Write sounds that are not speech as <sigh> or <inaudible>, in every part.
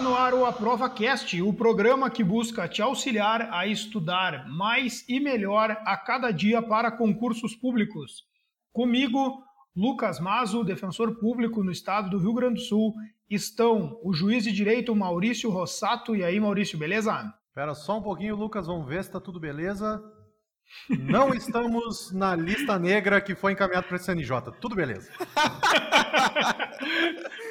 Está no ar o Aprova o programa que busca te auxiliar a estudar mais e melhor a cada dia para concursos públicos. Comigo, Lucas Mazo, defensor público no estado do Rio Grande do Sul, estão o juiz de direito Maurício Rossato. E aí, Maurício, beleza? Espera só um pouquinho, Lucas, vamos ver se está tudo beleza. Não estamos na lista negra que foi encaminhada para o CNJ. Tudo beleza. <laughs>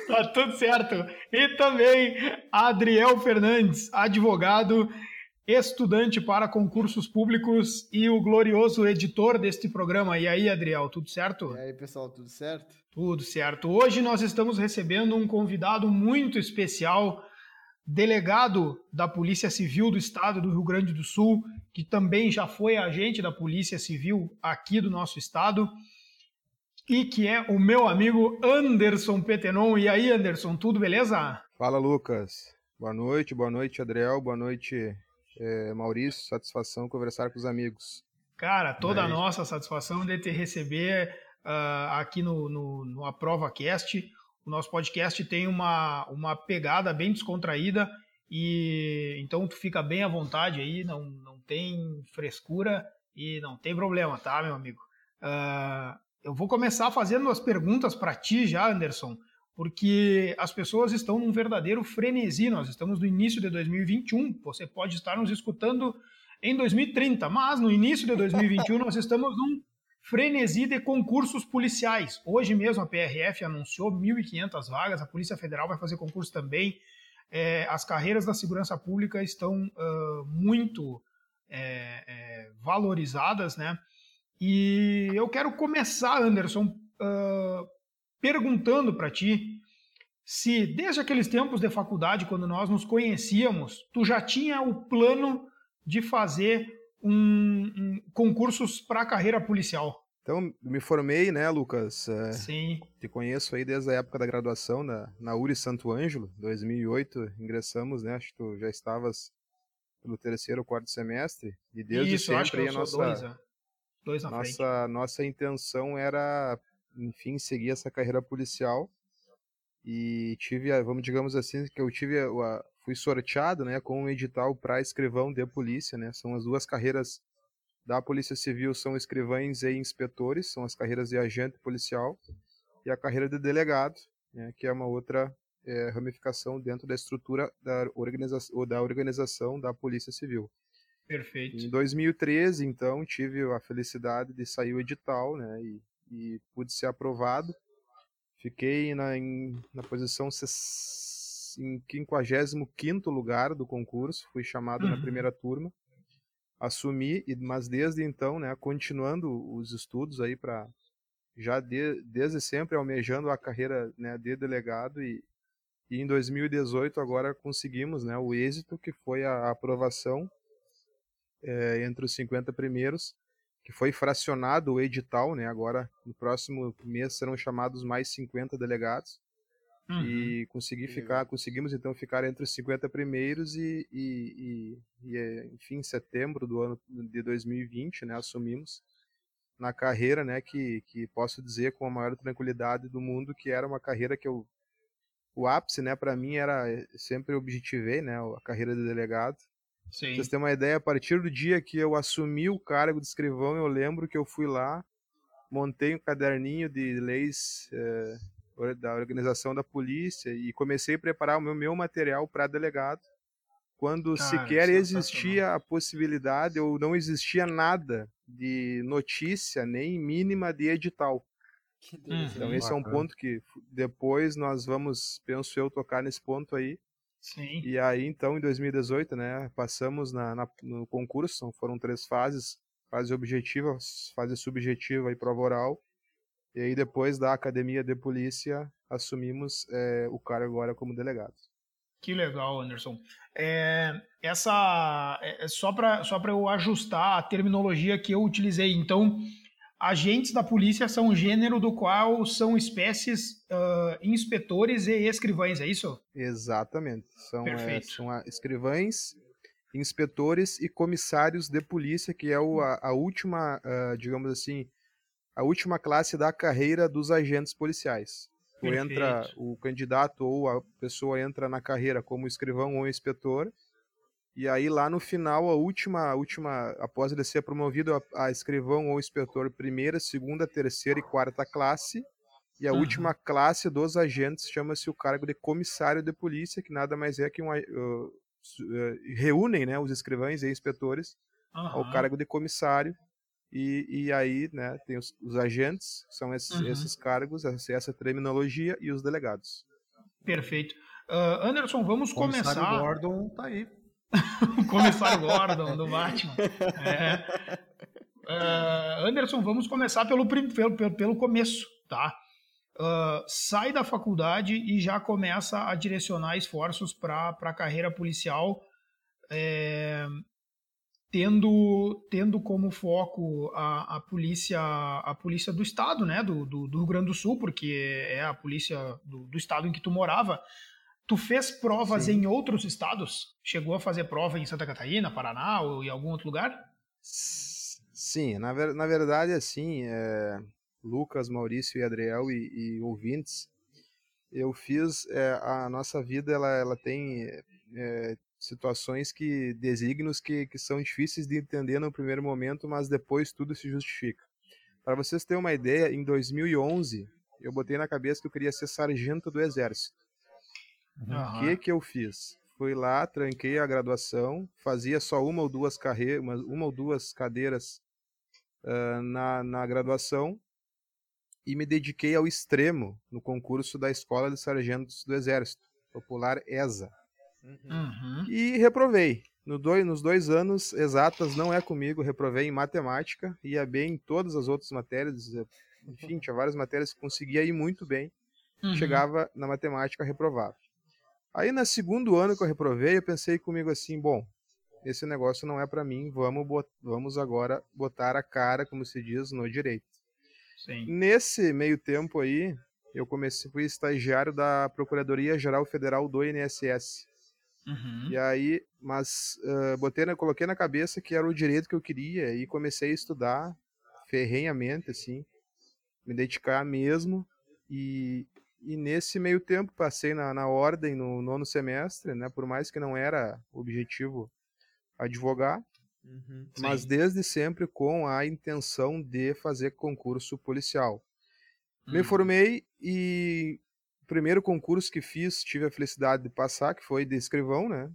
tá tudo certo. E também Adriel Fernandes, advogado, estudante para concursos públicos e o glorioso editor deste programa. E aí, Adriel, tudo certo? E aí, pessoal, tudo certo? Tudo certo. Hoje nós estamos recebendo um convidado muito especial delegado da Polícia Civil do Estado do Rio Grande do Sul, que também já foi agente da Polícia Civil aqui do nosso estado, e que é o meu amigo Anderson Petenon. E aí, Anderson, tudo beleza? Fala, Lucas. Boa noite, boa noite, Adriel, boa noite, é, Maurício. Satisfação conversar com os amigos. Cara, toda a nossa satisfação de te receber uh, aqui no, no, no Aprova Cast o nosso podcast tem uma, uma pegada bem descontraída e então tu fica bem à vontade aí, não, não tem frescura e não tem problema, tá, meu amigo? Uh, eu vou começar fazendo as perguntas para ti já, Anderson, porque as pessoas estão num verdadeiro frenesi. Nós estamos no início de 2021, você pode estar nos escutando em 2030, mas no início de 2021 nós estamos num frenesi de concursos policiais. Hoje mesmo a PRF anunciou 1.500 vagas, a Polícia Federal vai fazer concurso também. É, as carreiras da segurança pública estão uh, muito é, é, valorizadas, né? E eu quero começar, Anderson, uh, perguntando para ti se desde aqueles tempos de faculdade, quando nós nos conhecíamos, tu já tinha o plano de fazer um, um concursos para a carreira policial. Então, me formei, né, Lucas? É, Sim. Te conheço aí desde a época da graduação na, na URI Santo Ângelo, 2008, ingressamos, né, acho que tu já estavas pelo terceiro ou quarto semestre, e desde Isso, sempre a nossa, dois, é. dois nossa, frente. nossa intenção era, enfim, seguir essa carreira policial, e tive, vamos digamos assim, que eu tive a, fui sorteado, né, com um edital para escrivão de polícia, né? São as duas carreiras da Polícia Civil são escrivães e inspetores, são as carreiras de agente policial e a carreira de delegado, né, que é uma outra é, ramificação dentro da estrutura da, organiza da organização da Polícia Civil. Perfeito. Em 2013, então, tive a felicidade de sair o edital, né, e, e pude ser aprovado. Fiquei na, em, na posição em 55 lugar do concurso, fui chamado uhum. na primeira turma, assumi, mas desde então, né, continuando os estudos aí para já de, desde sempre almejando a carreira né, de delegado e, e em 2018 agora conseguimos né, o êxito que foi a aprovação é, entre os 50 primeiros, que foi fracionado o edital, né, agora no próximo mês serão chamados mais 50 delegados Uhum. E consegui ficar, conseguimos então ficar entre os 50 primeiros e, e, e, e, é, enfim, em setembro do ano de 2020, né, assumimos na carreira, né, que, que posso dizer com a maior tranquilidade do mundo que era uma carreira que eu o ápice, né, para mim era eh, sempre objetivei, né, a carreira de delegado. Sim. vocês terem uma ideia, a partir do dia que eu assumi o cargo de escrivão, eu lembro que eu fui lá, montei um caderninho de leis eh, da organização da polícia e comecei a preparar o meu, meu material para delegado quando Cara, sequer existia a possibilidade ou não existia nada de notícia nem mínima de edital. Então esse é um ponto que depois nós vamos, penso eu, tocar nesse ponto aí. Sim. E aí então em 2018, né, passamos na, na, no concurso, foram três fases, fase objetiva, fase subjetiva e prova oral. E aí, depois da academia de polícia, assumimos é, o cargo agora como delegado. Que legal, Anderson. É, essa é, é só para só eu ajustar a terminologia que eu utilizei. Então, agentes da polícia são um gênero do qual são espécies uh, inspetores e escrivães, é isso? Exatamente. São, é, são escrivães, inspetores e comissários de polícia, que é o, a, a última, uh, digamos assim, a última classe da carreira dos agentes policiais. Tu entra, o candidato ou a pessoa entra na carreira como escrivão ou inspetor, e aí lá no final, a última, a última após ele ser promovido a, a escrivão ou inspetor primeira, segunda, terceira e quarta classe, e a uhum. última classe dos agentes chama-se o cargo de comissário de polícia, que nada mais é que um, uh, uh, reúnem né, os escrivães e inspetores uhum. ao cargo de comissário. E, e aí né, tem os, os agentes, são esses, uhum. esses cargos, essa, essa, terminologia, e os delegados. Perfeito. Uh, Anderson, vamos começar. O Gordon tá aí. <laughs> o comissário Gordon do Batman. É. Uh, Anderson, vamos começar pelo, pelo, pelo começo, tá? Uh, sai da faculdade e já começa a direcionar esforços para a carreira policial, é, tendo, tendo como foco a, a, polícia a polícia do estado, né, do, do, do Rio Grande do Sul, porque é a polícia do, do estado em que tu morava. Tu fez provas Sim. em outros estados? Chegou a fazer prova em Santa Catarina, Paraná ou em algum outro lugar? Sim, na, ver, na verdade, assim, é, Lucas, Maurício e Adriel e, e ouvintes, eu fiz, é, a nossa vida, ela, ela tem é, situações que, desígnios que, que são difíceis de entender no primeiro momento, mas depois tudo se justifica. Para vocês terem uma ideia, em 2011, eu botei na cabeça que eu queria ser sargento do exército. Uhum. O que que eu fiz? Fui lá, tranquei a graduação, fazia só uma ou duas carreiras, uma, uma ou duas cadeiras uh, na, na graduação e me dediquei ao extremo no concurso da Escola de Sargentos do Exército, popular ESA. Uhum. E reprovei. No dois, nos dois anos exatas não é comigo, reprovei em matemática, ia bem em todas as outras matérias, enfim, tinha várias matérias que conseguia ir muito bem, uhum. chegava na matemática reprovava. Aí, no segundo ano que eu reprovei, eu pensei comigo assim: bom, esse negócio não é para mim, vamos, vamos agora botar a cara, como se diz, no direito. Sim. Nesse meio tempo aí, eu comecei, fui estagiário da Procuradoria Geral Federal do INSS. Uhum. E aí, mas uh, botei, na, coloquei na cabeça que era o direito que eu queria e comecei a estudar ferrenhamente, assim, me dedicar mesmo. E, e nesse meio tempo passei na, na ordem no nono semestre, né? Por mais que não era objetivo advogar, uhum, mas desde sempre com a intenção de fazer concurso policial. Uhum. Me formei e o primeiro concurso que fiz tive a felicidade de passar, que foi de escrivão, né?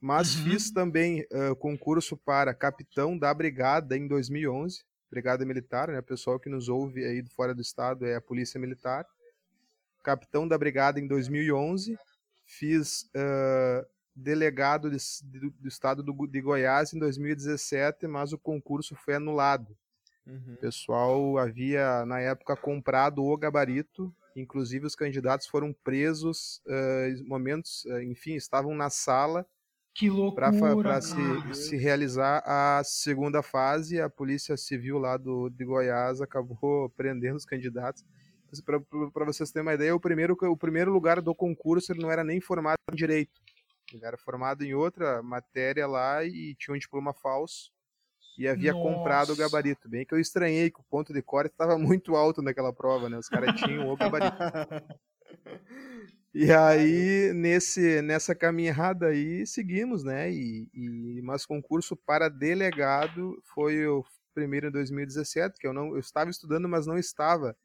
Mas uhum. fiz também uh, concurso para capitão da brigada em 2011, brigada militar, né? O pessoal que nos ouve aí do fora do estado é a polícia militar capitão da brigada em 2011, fiz uh, delegado de, de, do estado do, de Goiás em 2017, mas o concurso foi anulado. Uhum. O pessoal havia, na época, comprado o gabarito, inclusive os candidatos foram presos, uh, momentos, uh, enfim, estavam na sala para se, se, realizar a segunda fase. A Polícia Civil lá do, de Goiás acabou <laughs> prendendo os candidatos para vocês terem uma ideia, o primeiro, o primeiro lugar do concurso ele não era nem formado em direito. Ele era formado em outra matéria lá e tinha um diploma falso e havia Nossa. comprado o gabarito. Bem que eu estranhei que o ponto de corte estava muito alto naquela prova, né? Os caras tinham o gabarito. <laughs> E aí, nesse, nessa caminhada aí, seguimos, né? E, e, mas concurso para delegado foi o primeiro em 2017, que eu não eu estava estudando, mas não estava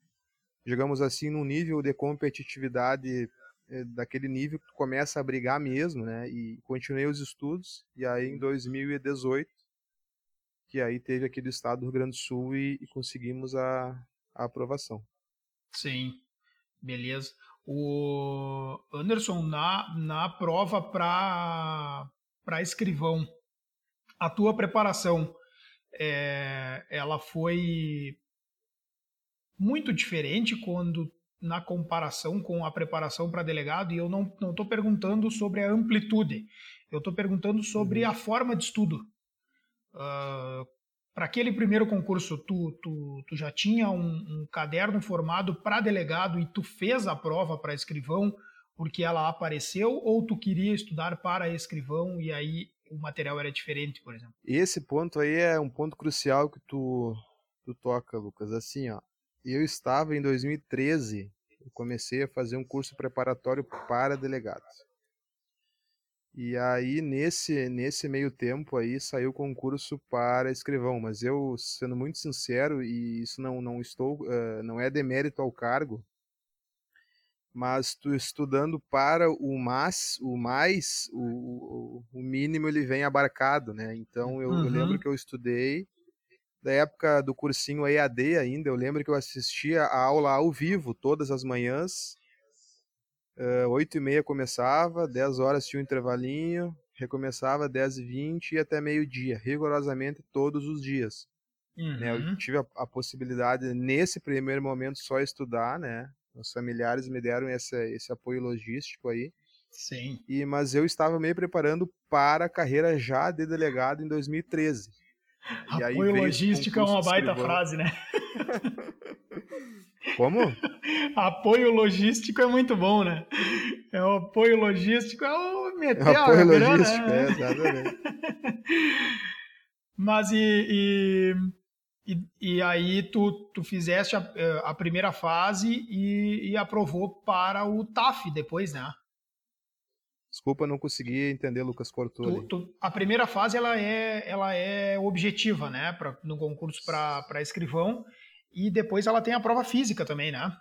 digamos assim, num nível de competitividade é, daquele nível que tu começa a brigar mesmo, né? E continuei os estudos, e aí em 2018, que aí teve aqui do estado do Rio Grande do Sul e, e conseguimos a, a aprovação. Sim, beleza. O Anderson, na, na prova para escrivão, a tua preparação, é, ela foi muito diferente quando na comparação com a preparação para delegado, e eu não estou perguntando sobre a amplitude, eu estou perguntando sobre uhum. a forma de estudo. Uh, para aquele primeiro concurso, tu, tu, tu já tinha um, um caderno formado para delegado e tu fez a prova para escrivão porque ela apareceu, ou tu queria estudar para escrivão e aí o material era diferente, por exemplo? Esse ponto aí é um ponto crucial que tu, tu toca, Lucas. Assim, ó, eu estava em 2013, Eu comecei a fazer um curso preparatório para delegados. E aí, nesse, nesse meio tempo aí, saiu o concurso para escrivão. Mas eu, sendo muito sincero, e isso não, não estou, uh, não é demérito ao cargo, mas tu estudando para o mais, o mais, o, o mínimo ele vem abarcado, né? Então eu, uhum. eu, lembro que eu estudei da época do cursinho EAD ainda, eu lembro que eu assistia a aula ao vivo todas as manhãs oito uh, e meia começava, 10 horas tinha um intervalinho, recomeçava 10 e 20 e até meio-dia, rigorosamente todos os dias. Uhum. Né, eu uhum. tive a, a, possibilidade, nesse primeiro momento, só estudar, né? Os familiares me deram esse, esse apoio logístico aí. Sim. E, mas eu estava me preparando para a carreira já de delegado em 2013. Apoio logístico é uma baita escrivão. frase, né? <laughs> Como? apoio logístico é muito bom, né? É o apoio logístico, é o meter é apoio grana, logístico, né? é, exatamente. <laughs> Mas e, e, e, aí tu, tu fizeste a, a primeira fase e, e aprovou para o TAF depois, né? Desculpa, não consegui entender, Lucas cortou. Tu, tu, a primeira fase ela é, ela é objetiva, né, pra, no concurso para escrivão, e depois ela tem a prova física também, né?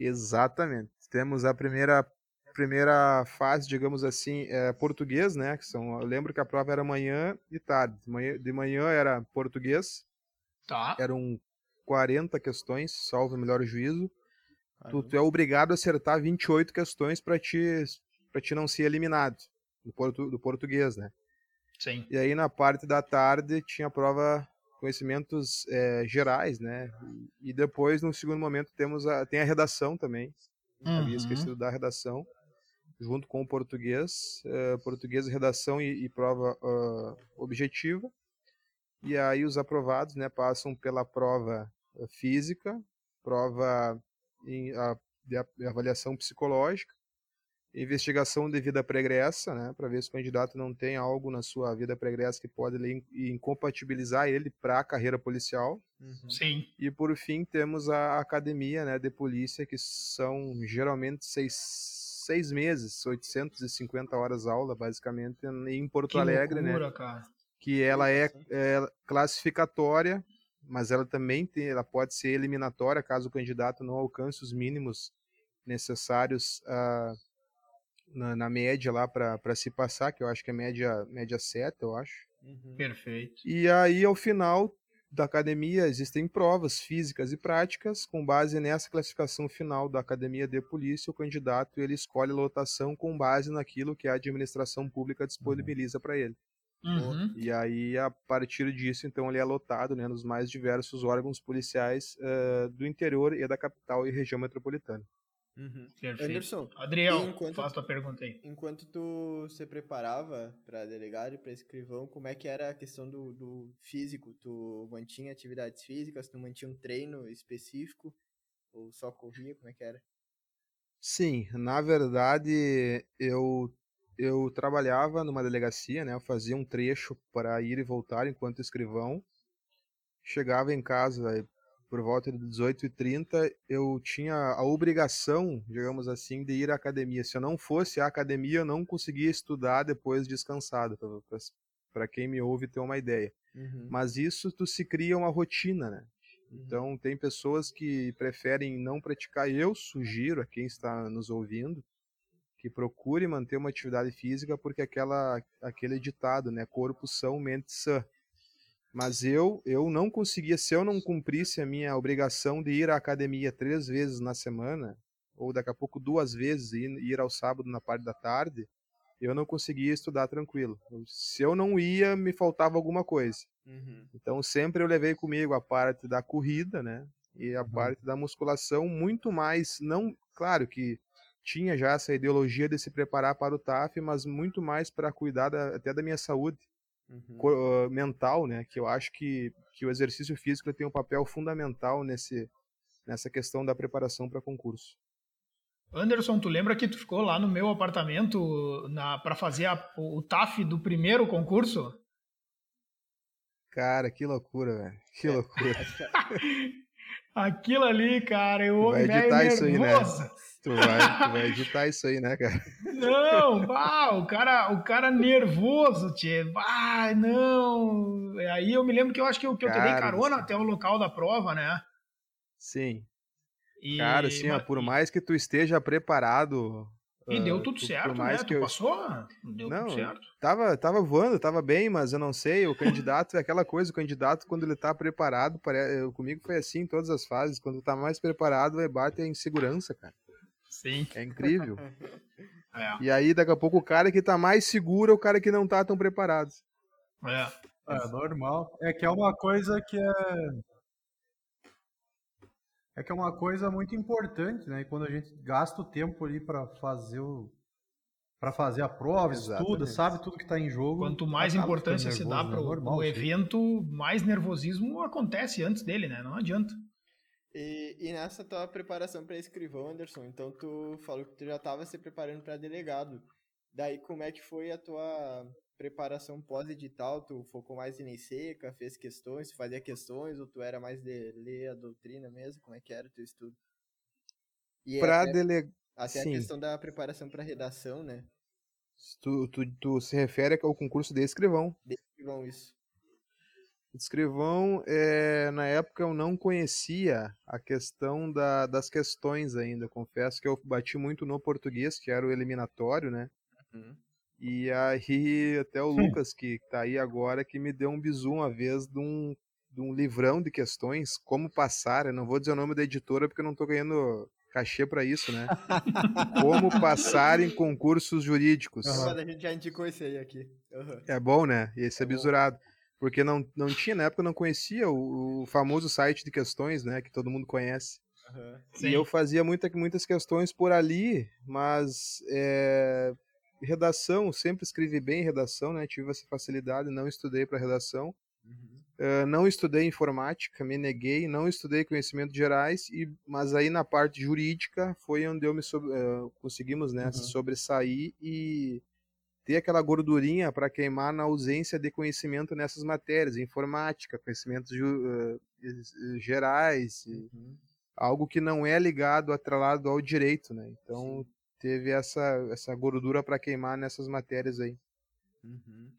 Exatamente. Temos a primeira primeira fase, digamos assim, é português, né? Que são, eu lembro que a prova era manhã e tarde. De manhã, de manhã era português. Tá. Eram 40 questões, salvo o melhor juízo. Tu, tu, é obrigado a acertar 28 questões para te para te não ser eliminado do, portu, do português, né? Sim. E aí na parte da tarde tinha a prova conhecimentos é, gerais, né? E depois, no segundo momento, temos a, tem a redação também. Uhum. Havia esquecido da redação, junto com o português, uh, português, redação e, e prova uh, objetiva. E aí os aprovados, né, passam pela prova física, prova em, a, de avaliação psicológica, investigação de vida pregressa, né, para ver se o candidato não tem algo na sua vida pregressa que pode incompatibilizar ele para a carreira policial. Uhum. Sim. E por fim temos a academia, né, de polícia que são geralmente seis, seis meses, 850 horas aula, basicamente, em Porto que Alegre, né, loucura, né? Cara. Que ela é, é classificatória, mas ela também tem, ela pode ser eliminatória caso o candidato não alcance os mínimos necessários uh, na, na média lá para se passar, que eu acho que é média, média 7, eu acho. Uhum. Perfeito. E aí, ao final da academia, existem provas físicas e práticas. Com base nessa classificação final da academia de polícia, o candidato ele escolhe a lotação com base naquilo que a administração pública disponibiliza uhum. para ele. Uhum. E aí, a partir disso, então, ele é lotado né, nos mais diversos órgãos policiais uh, do interior e da capital e região metropolitana. Uhum. Anderson, Adriel, enquanto, faz tua pergunta aí. Enquanto tu se preparava para delegado e para escrivão, como é que era a questão do, do físico? Tu mantinha atividades físicas, tu mantinha um treino específico ou só corria? Como é que era? Sim, na verdade eu eu trabalhava numa delegacia, né? Eu fazia um trecho para ir e voltar enquanto escrivão. Chegava em casa por volta de 18h30, eu tinha a obrigação, digamos assim, de ir à academia. Se eu não fosse à academia, eu não conseguia estudar depois descansado, para quem me ouve ter uma ideia. Uhum. Mas isso tu se cria uma rotina, né? Uhum. Então tem pessoas que preferem não praticar. Eu sugiro a quem está nos ouvindo que procure manter uma atividade física, porque aquela aquele ditado, né? Corpo são, mente sã. Mas eu, eu não conseguia, se eu não cumprisse a minha obrigação de ir à academia três vezes na semana, ou daqui a pouco duas vezes e ir ao sábado na parte da tarde, eu não conseguia estudar tranquilo. Se eu não ia, me faltava alguma coisa. Uhum. Então sempre eu levei comigo a parte da corrida, né? E a uhum. parte da musculação, muito mais, não, claro que tinha já essa ideologia de se preparar para o TAF, mas muito mais para cuidar da, até da minha saúde uhum. mental, né? Que eu acho que, que o exercício físico tem um papel fundamental nesse, nessa questão da preparação para concurso. Anderson, tu lembra que tu ficou lá no meu apartamento para fazer a, o TAF do primeiro concurso? Cara, que loucura, velho. Que loucura. <laughs> Aquilo ali, cara, eu vai editar isso aí, né? Tu vai, tu vai editar isso aí, né, cara? Não, bah, o cara, o cara nervoso, tchê. Bah, não. Aí eu me lembro que eu acho que eu, que eu Cara, carona até o local da prova, né? Sim. E, Cara, assim, ó, por mais que tu esteja preparado. E ah, deu tudo tu- certo, por mais né? que Tu eu passou? Deu Não, tudo certo. tava, tava voando, tava bem, mas eu não sei, o candidato é aquela coisa, o candidato quando ele tá preparado, pare- eu- comigo foi assim em todas as fases, quando tá mais preparado, vai bater a insegurança, cara. Sim. É incrível. <laughs> É, E aí, daqui a pouco, o cara que tá mais seguro é o cara que não tá tão preparado. é. É normal. É que é uma coisa que é. É que é uma coisa muito importante, né? E quando a gente gasta o tempo ali para fazer o. para fazer a prova, estuda, Exatamente. sabe tudo que tá em jogo. Quanto mais importância ficando se dá nervoso, para né? o aí. evento, mais nervosismo acontece antes dele, né? Não adianta. E, e nessa tua preparação para escrivão, Anderson, então tu falou que tu já estava se preparando para delegado. Daí como é que foi a tua preparação pós-edital? Tu focou mais em lei seca, fez questões, fazia questões, ou tu era mais de ler a doutrina mesmo? Como é que era o teu estudo? E Pra até, dele... até a sim. questão da preparação para redação, né? tu, tu, tu se refere ao concurso de escrivão. De escrivão isso. Escrivão, é, na época eu não conhecia a questão da- das questões ainda. Confesso que eu bati muito no português, que era o eliminatório, né? Uhum. E aí, até o Lucas, que tá aí agora, que me deu um bizu uma vez de um, de um livrão de questões, como passar. Eu não vou dizer o nome da editora porque eu não tô ganhando cachê para isso, né? como passar em concursos jurídicos. Mas a gente já indicou esse aí aqui. Uhum. É bom, né? Esse é É bom. bisurado. Porque não, não tinha, na época eu não conhecia o, o famoso site de questões, né? Que todo mundo conhece. Uhum. Sim. E eu fazia muita, muitas questões por ali, mas é, redação, sempre escrevi bem em redação, né? Tive essa facilidade, não estudei para redação. Uhum. Eh, não estudei informática, me neguei, não estudei conhecimentos gerais, e, mas aí na parte jurídica foi onde eu me eh, conseguimos né, Uhum. sobressair e ter aquela gordurinha para queimar na ausência de conhecimento nessas matérias, informática, conhecimentos eh, gerais, Uhum. algo que não é ligado, atrelado ao direito, né? Então Sim. Teve essa, essa gordura para queimar nessas matérias aí. Uhum.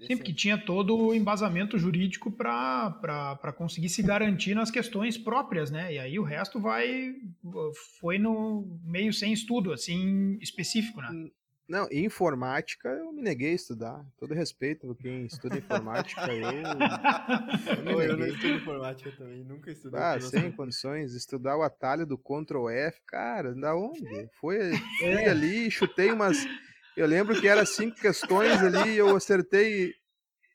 Sim, porque Interessante. tinha todo o embasamento jurídico para conseguir se garantir nas questões próprias, né? E aí o resto vai foi no meio sem estudo, assim, específico, né? Não, informática eu me neguei a estudar. Todo respeito por quem estuda informática, eu. <laughs> Ô, eu não estudo informática também, nunca estudei. Ah, sem condições. Estudar o atalho do Ctrl F, cara, da onde? Foi, fui ali, chutei umas. Eu lembro que era cinco questões ali e eu acertei.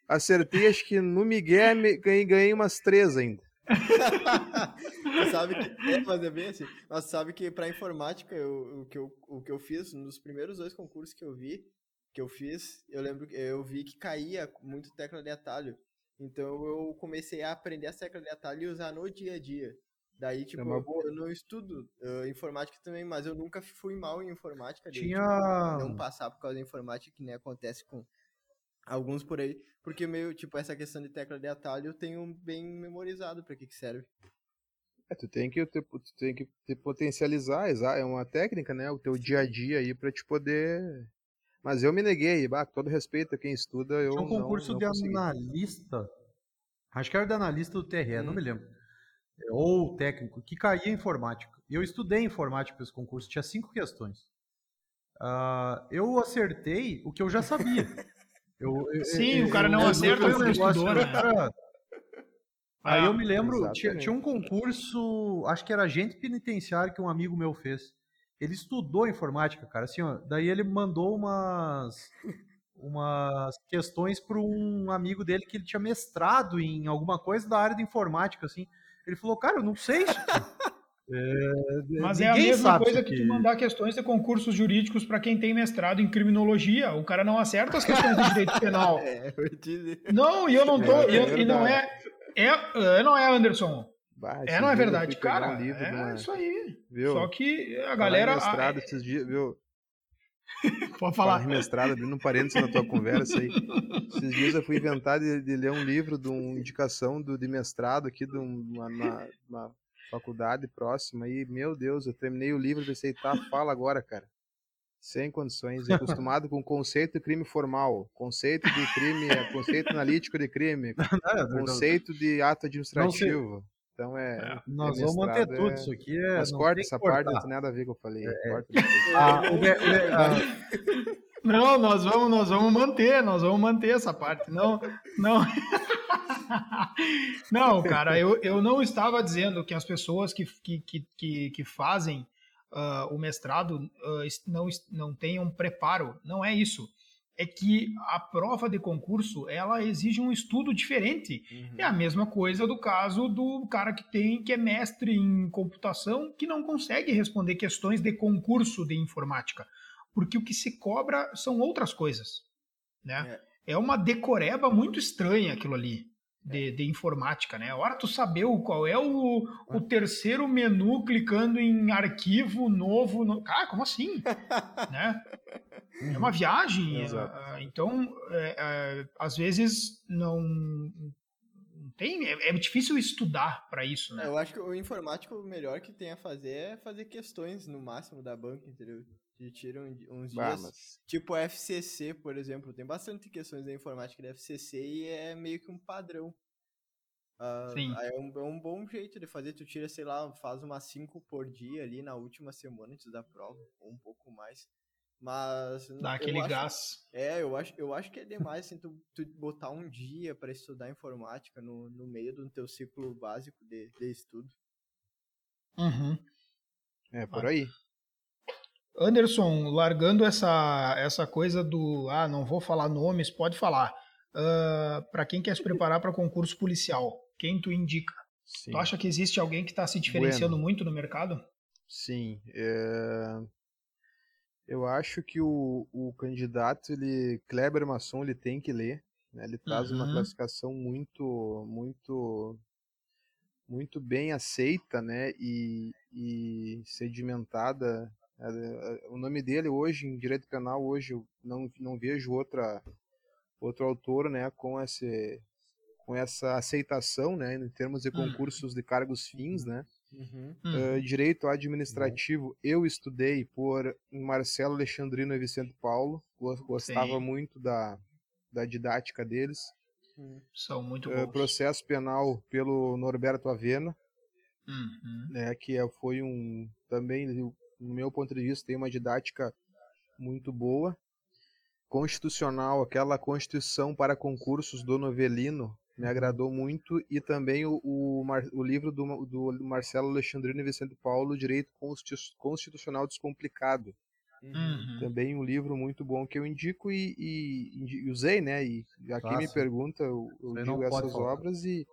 Acertei, acho que no Miguel ganhei umas três ainda. <laughs> Sabe que. É, mas é bem assim. Mas sabe que pra informática, eu, o, que eu, o que eu fiz, nos primeiros dois concursos que eu vi, que eu fiz, eu lembro que eu vi que caía muito tecla de atalho. Então eu comecei a aprender a tecla de atalho e usar no dia a dia. Daí, tipo, uma eu, não estudo eh, informática também, mas eu nunca fui mal em informática. Tinha- tipo, não passar por causa da informática, que nem acontece com alguns por aí. Porque meio, tipo, essa questão de tecla de atalho eu tenho bem memorizado pra que que serve. É, tu tem que, tu, tu tem que te potencializar, exa- é uma técnica, né? O teu dia a dia aí pra te poder. Mas eu me neguei, bah, com todo respeito a quem estuda, eu. Tinha um não- concurso não de consegui. analista. Acho que era de analista do TRE, não Hum. me lembro. Ou técnico, que caía em informática. E eu estudei informática para esse concurso, tinha cinco questões. Ah, eu acertei o que eu já sabia. <laughs> Eu- eu- Sim, eu- o cara não acerta o negócio, estudou, né? cara, Aí eu me lembro, tinha, tinha um concurso, acho que era agente penitenciário que um amigo meu fez. Ele estudou informática, cara, assim, ó, daí ele mandou umas umas questões para um amigo dele que ele tinha mestrado em alguma coisa da área de informática, assim. Ele falou, cara, eu não sei isso. Aqui." É, Mas é a mesma coisa que tu aqui. mandar questões de concursos jurídicos para quem tem mestrado em criminologia. O cara não acerta as questões de direito <laughs> penal. É, Não, e eu não tô. É, e, eu- e não é, é. é, Não é, Anderson. Bah, É, não é verdade. Cara, um é isso aí. viu? Só que a galera. mestrado ah, esses dias, viu? <laughs> pode Falar em mestrado, abrindo um parênteses na tua conversa aí. Esses dias eu fui inventar de, de ler um livro de uma indicação do, de mestrado aqui, de um- uma, uma- uma faculdade próxima e, meu Deus, eu terminei o livro e pensei, tá, fala agora, cara. Sem condições, é acostumado com conceito de crime formal, conceito de crime, conceito analítico de crime, <laughs> conceito de ato administrativo. Então é. é nós vamos manter tudo é... isso aqui. É, Mas corta essa parte, não tem nada a ver com o que eu falei. É, é. corta ah, o, o, ah, <laughs> não, nós vamos, nós vamos manter, nós vamos manter essa parte. Não, não. <laughs> não, cara, eu, eu não estava dizendo que as pessoas que, que, que, que fazem uh, o mestrado uh, não, não tenham preparo. Não é isso. É que a prova de concurso ela exige um estudo diferente. Uhum. É a mesma coisa do caso do cara que tem que é mestre em computação que não consegue responder questões de concurso de informática porque o que se cobra são outras coisas, né? É, é uma decoreba muito estranha aquilo ali. De, é. de, informática, né? A hora tu saber o, qual é o, o terceiro menu clicando em arquivo novo. No... Cara, como assim? <laughs> né? É uma viagem. É, então, é, é, às vezes, não, tem. É, é difícil estudar para isso, né? eu acho que o informático, o melhor que tem a fazer é fazer questões no máximo da banca, entendeu? Que tiram uns bah, dias. Mas... Tipo FCC, por exemplo. Tem bastante questões da informática da FCC e é meio que um padrão. Uh, Sim. É um, é um bom jeito de fazer. Tu tira, sei lá, faz umas 5 por dia ali na última semana antes da prova, ou um pouco mais. Mas. Dá aquele acho, gás. É, eu acho, eu acho que é demais assim, tu, tu botar um dia para estudar informática no, no meio do teu ciclo básico de, de estudo. Uhum. É por aí. Anderson, largando essa, essa coisa do ah, não vou falar nomes, pode falar. Uh, ah, para quem quer se preparar para concurso policial, quem tu indica? Sim. Tu acha que existe alguém que está se diferenciando bueno. muito no mercado? Sim. É... Eu acho que o, o candidato, ele, Kleber Masson, ele tem que ler. Né? Ele traz uhum. uma classificação muito, muito, muito bem aceita, né? E, e sedimentada o nome dele hoje, em direito penal, hoje eu não, não vejo outra, outro autor né, com, esse, com essa aceitação né, em termos de hum. concursos de cargos fins. Né? Uhum. Uh, direito administrativo, uhum. eu estudei por Marcelo Alexandrino e Vicente Paulo, gostava Sim. muito da, da didática deles. Hum. São muito bons. Uh, processo penal pelo Norberto Avena, uhum. né, que é, foi um também no meu ponto de vista, tem uma didática muito boa. Constitucional, aquela Constituição para concursos do Novelino, me uhum. agradou muito. E também o, o, o livro do, do, Marcelo Alexandrino e Vicente Paulo, Direito Constitucional Descomplicado. Uhum. Também um livro muito bom que eu indico e, e, e usei, né? E a quem me pergunta, eu, eu digo essas obras e,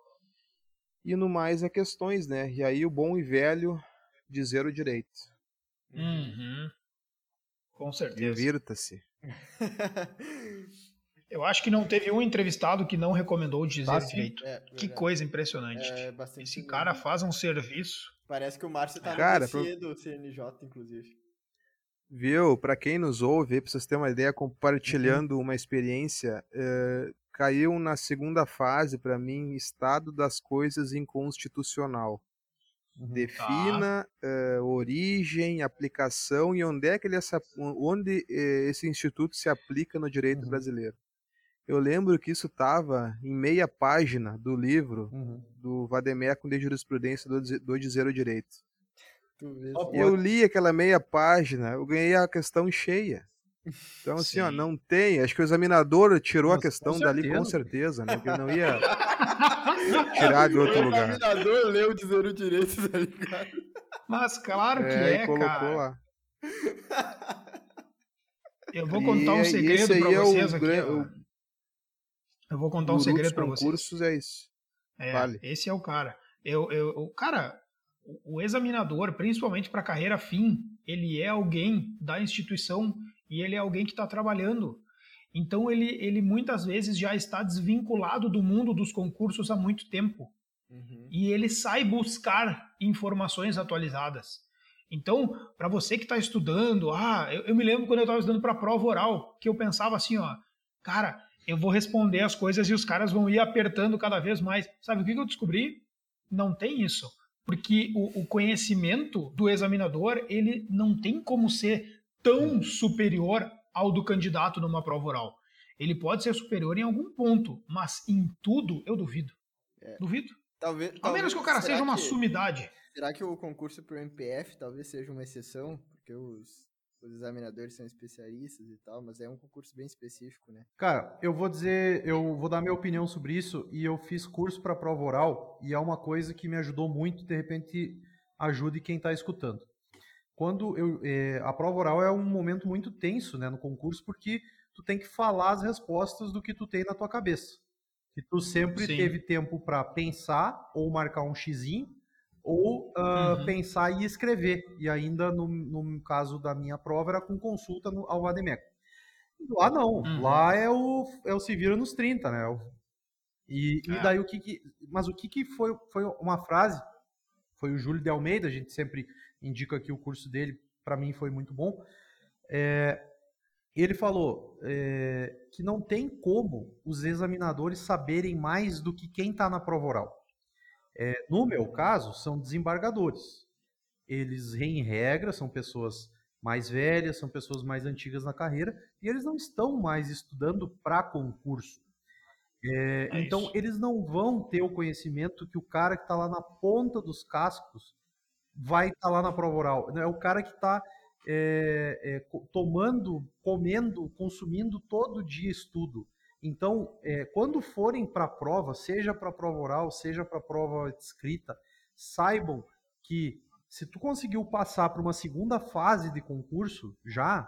e no mais é questões, né? E aí o bom e velho dizer o direito. Uhum. Com certeza. Divirta-se. <laughs> Eu acho que não teve um entrevistado que não recomendou dizer ah, direito. É, que coisa impressionante. É, Esse cara faz um serviço. Parece que o Márcio tá cara, no pro... do CNJ, inclusive. Viu? Para quem nos ouve, para vocês terem uma ideia, compartilhando uhum. uma experiência, é, caiu na segunda fase para mim estado das coisas inconstitucional. Uhum. Defina tá. uh, origem, aplicação e onde é que ele onde uh, esse instituto se aplica no direito uhum. brasileiro. Eu lembro que isso estava em meia página do livro uhum. do Vademecum de Jurisprudência do, do Dizer o Direito. Eu li aquela meia página, eu ganhei a questão cheia. Então, assim, Sim. ó, não tem. Acho que o examinador tirou Nossa, a questão com dali com certeza, né? Porque não ia <laughs> tirar de outro lugar. O examinador leu dizer o direito, tá ligado? Mas claro que é, é cara. Lá. Eu vou contar um segredo para é vocês aqui. O... Eu vou contar um segredo para vocês. concursos é isso. É, vale. esse é o cara. Eu, eu, o cara, o examinador, principalmente para carreira fim, ele é alguém da instituição e ele é alguém que está trabalhando. Então ele, ele muitas vezes já está desvinculado do mundo dos concursos há muito tempo. Uhum. E ele sai buscar informações atualizadas. Então, para você que está estudando, ah, eu, eu, me lembro quando eu estava estudando para a prova oral, que eu pensava assim, ó, cara, eu vou responder as coisas e os caras vão ir apertando cada vez mais. Sabe o que, que eu descobri? Não tem isso. porque o, o conhecimento do examinador ele não tem como ser tão superior ao do candidato numa prova oral. Ele pode ser superior em algum ponto, mas em tudo eu duvido. É. Duvido. Talvez, A menos que o cara será seja uma que- sumidade. Será que o concurso pro MPF talvez seja uma exceção? Porque os, os examinadores são especialistas e tal, mas é um concurso bem específico, né? Cara, eu vou dizer, eu vou dar minha opinião sobre isso e eu fiz curso para prova oral e é uma coisa que me ajudou muito, de repente ajude quem está escutando. Quando eu, é, a prova oral é um momento muito tenso, né, no concurso, porque tu tem que falar as respostas do que tu tem na tua cabeça. Que tu sempre Sim. teve tempo para pensar ou marcar um xizinho ou ah, Uhum. pensar e escrever. E ainda no, no caso da minha prova era com consulta no, ao Vademeco. Lá não, Uhum. lá é o, é o se vira nos 30, né? O- E, e É. daí o que que, mas o que que foi, foi uma frase, foi o Júlio de Almeida, a gente sempre indica aqui o curso dele, para mim foi muito bom, é, ele falou é, que não tem como os examinadores saberem mais do que quem está na prova oral. É, no meu caso, são desembargadores. Eles, em regra, são pessoas mais velhas, são pessoas mais antigas na carreira, e eles não estão mais estudando para concurso. É, É então, eles não vão ter o conhecimento que o cara que está lá na ponta dos cascos vai estar lá na prova oral. É o cara que está tomando, comendo, consumindo todo dia estudo. Então, é, quando forem para a prova, seja para a prova oral, seja para a prova escrita, saibam que se tu conseguiu passar para uma segunda fase de concurso já,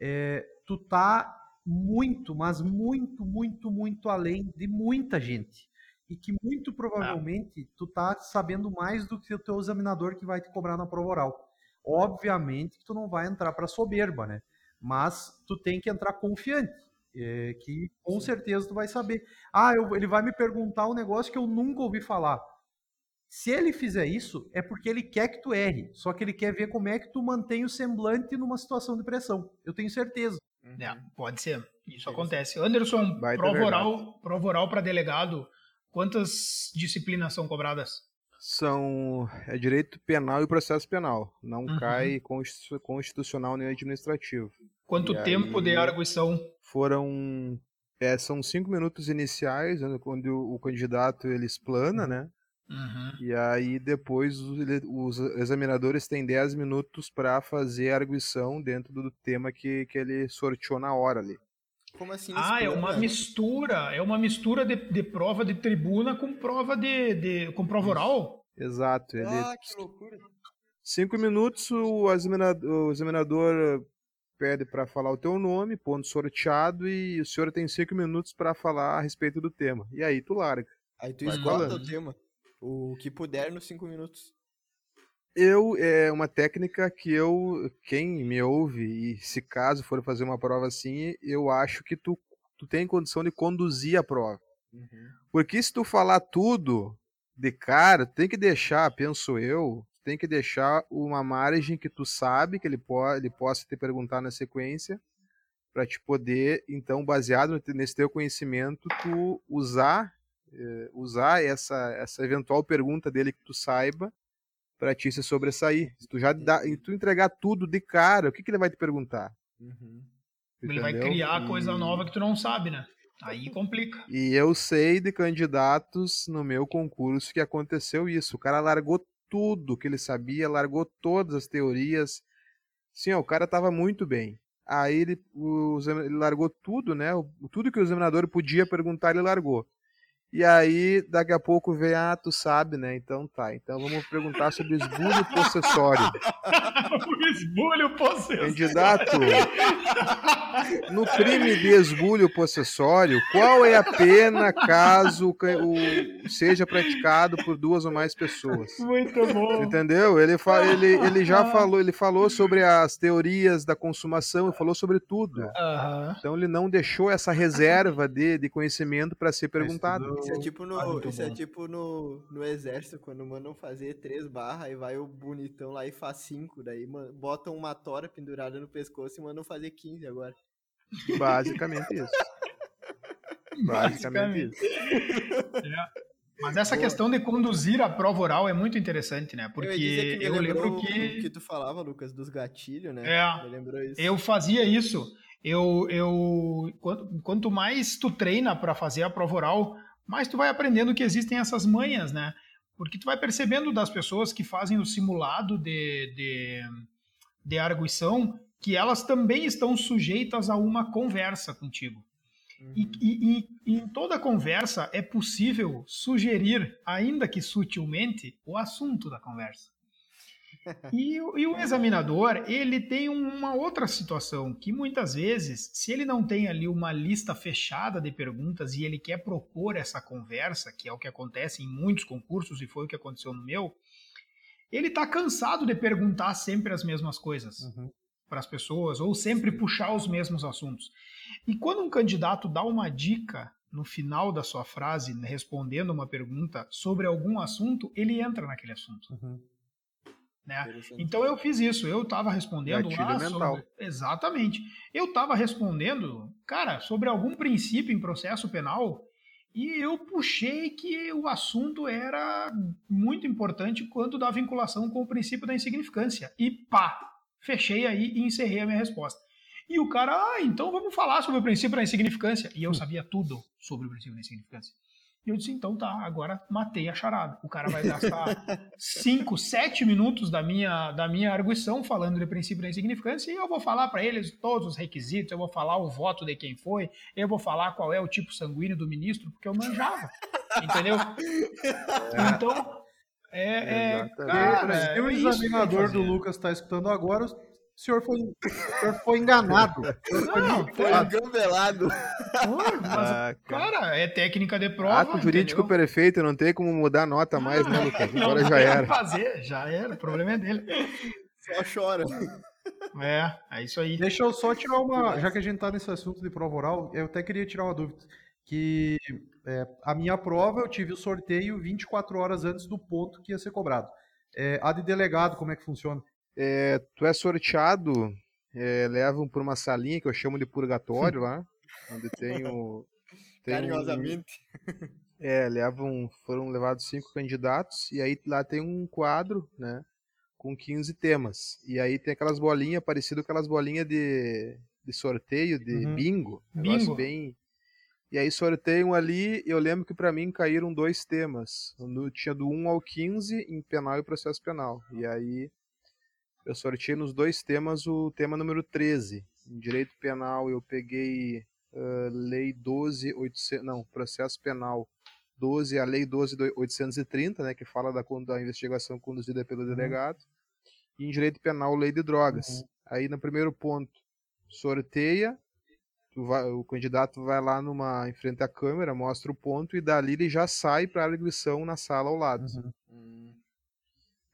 é, tu tá muito, mas muito, muito, muito além de muita gente. E que muito provavelmente tu tá sabendo mais do que o teu examinador que vai te cobrar na prova oral. Obviamente que tu não vai entrar para soberba, né? Mas tu tem que entrar confiante, é, que com certeza tu vai saber. Ah, eu- ele vai me perguntar um negócio que eu nunca ouvi falar. Se ele fizer isso, é porque ele quer que tu erre. Só que ele quer ver como é que tu mantém o semblante numa situação de pressão. Eu tenho certeza. É, pode ser. Isso acontece. Anderson, prova oral, prova oral para delegado, quantas disciplinas são cobradas? São é direito penal e processo penal. Não Uhum. cai constitu- constitucional nem administrativo. Quanto E tempo de aí- arguição? Foram é, são cinco minutos iniciais, né, quando o, o candidato ele explana, né? Uhum. E aí depois os, examinadores têm 10 minutos para fazer a arguição dentro do tema que, que ele sorteou na hora ali. Como assim? Ah, é uma mistura. É uma mistura de, de prova de tribuna com prova de, de com prova oral. Exato. Ele, Ah, que loucura. Cinco minutos, o examinador, o examinador pede para falar o teu nome, ponto sorteado, e o senhor tem cinco minutos para falar a respeito do tema. E aí tu larga. Aí tu falando. o tema. O que puder nos cinco minutos. Eu, é uma técnica que eu, quem me ouve, e se caso for fazer uma prova assim, eu acho que tu, tu tem condição de conduzir a prova. Uhum. Porque se tu falar tudo de cara, tem que deixar, penso eu, tem que deixar uma margem que tu sabe que ele, po ele possa te perguntar na sequência, para te poder, então, baseado nesse teu conhecimento, tu usar, eh, usar essa, essa eventual pergunta dele que tu saiba para te se sobressair. Se tu já dá, e tu entregar tudo de cara, o que, que ele vai te perguntar? Uhum. Ele vai criar coisa E- nova que tu não sabe, né? Aí complica. E eu sei de candidatos no meu concurso que aconteceu isso. O cara largou tudo que ele sabia, largou todas as teorias. Sim, ó, o cara tava muito bem. Aí ele, o ele largou tudo, né? o- Tudo que o examinador podia perguntar, ele largou. E aí, daqui a pouco vem, ah, tu sabe, né? Então tá. Então vamos perguntar sobre esbulho possessório. <laughs> o esbulho possessório. Candidato, no crime de esbulho possessório, qual é a pena caso o seja praticado por duas ou mais pessoas? Muito bom. Entendeu? Ele, fa- ele, ele já falou, ele falou sobre as teorias da consumação, ele falou sobre tudo. Então ele não deixou essa reserva de, de conhecimento para ser perguntado. Isso é tipo no, Ah, isso é tipo no, no exército, quando mandam fazer três barras, aí vai o bonitão lá e faz cinco, daí botam uma tora pendurada no pescoço e mandam fazer 15 agora. Basicamente isso. <laughs> Basicamente isso. Mas essa Boa. questão de conduzir a prova oral é muito interessante, né? Porque eu, eu lembro que. que tu falava, Lucas, dos gatilhos, né? É. Eu fazia isso. Eu, eu quanto, quanto mais tu treina para fazer a prova oral, mais tu vai aprendendo que existem essas manhas, né? Porque tu vai percebendo das pessoas que fazem o simulado de, de, de arguição que elas também estão sujeitas a uma conversa contigo. Uhum. E, e, e, em toda conversa é possível sugerir, ainda que sutilmente, o assunto da conversa. E, e, o examinador, ele tem uma outra situação, que muitas vezes, se ele não tem ali uma lista fechada de perguntas e ele quer propor essa conversa, que é o que acontece em muitos concursos e foi o que aconteceu no meu, ele está cansado de perguntar sempre as mesmas coisas. Uhum para as pessoas, ou sempre puxar os mesmos assuntos. E quando um candidato dá uma dica no final da sua frase, respondendo uma pergunta sobre algum assunto, ele entra naquele assunto. Uhum. Né? Então eu fiz isso, eu estava respondendo lá sobre... Exatamente. Eu estava respondendo, cara, sobre algum princípio em processo penal e eu puxei que o assunto era muito importante quanto da vinculação com o princípio da insignificância. E pá, Fechei aí e encerrei a minha resposta. E o cara, ah, então vamos falar sobre o princípio da insignificância. E eu hum. sabia tudo sobre o princípio da insignificância. E eu disse, então tá, agora matei a charada. O cara vai gastar <laughs> 5, 7 minutos da minha, da minha arguição falando do princípio da insignificância e eu vou falar para eles todos os requisitos, eu vou falar o voto de quem foi, eu vou falar qual é o tipo sanguíneo do ministro, porque eu manjava. Entendeu? <laughs> É. Então, é, é cara, se o examinador do Lucas está escutando agora, o senhor foi, o senhor foi enganado. Não, foi engambelado. Ah, cara, é técnica de prova. Ato jurídico entendeu? perfeito, não tem como mudar a nota mais, né, Lucas? Agora não já era. fazer, já era, o problema é dele. Só chora. É, é isso aí. Deixa eu só tirar uma. Já que a gente tá nesse assunto de prova oral, eu até queria tirar uma dúvida. Que é, a minha prova, eu tive o sorteio 24 horas antes do ponto que ia ser cobrado. É, a de delegado, como é que funciona? É, tu é sorteado, é, levam por uma salinha que eu chamo de purgatório lá, onde tem o. <laughs> Tem Carinhosamente. Um, é, levam, foram levados cinco candidatos, e aí lá tem um quadro, né? Com 15 temas. E aí tem aquelas bolinhas, parecido com aquelas bolinhas de, de sorteio, de uhum. bingo. Bingo. bem e aí sorteiam ali, eu lembro que para mim caíram dois temas. No, tinha do 1 ao 15 em penal e processo penal. E aí eu sorteei nos dois temas o tema número 13. Em direito penal eu peguei uh, lei 12, 800, não, processo penal 12, a lei 12.830, né, que fala da, da investigação conduzida pelo uhum. delegado. E em direito penal, lei de drogas. Uhum. Aí no primeiro ponto, sorteia vai, o candidato vai lá numa em frente à câmera, mostra o ponto e dali ele já sai para a arguição na sala ao lado. Uhum. Hum.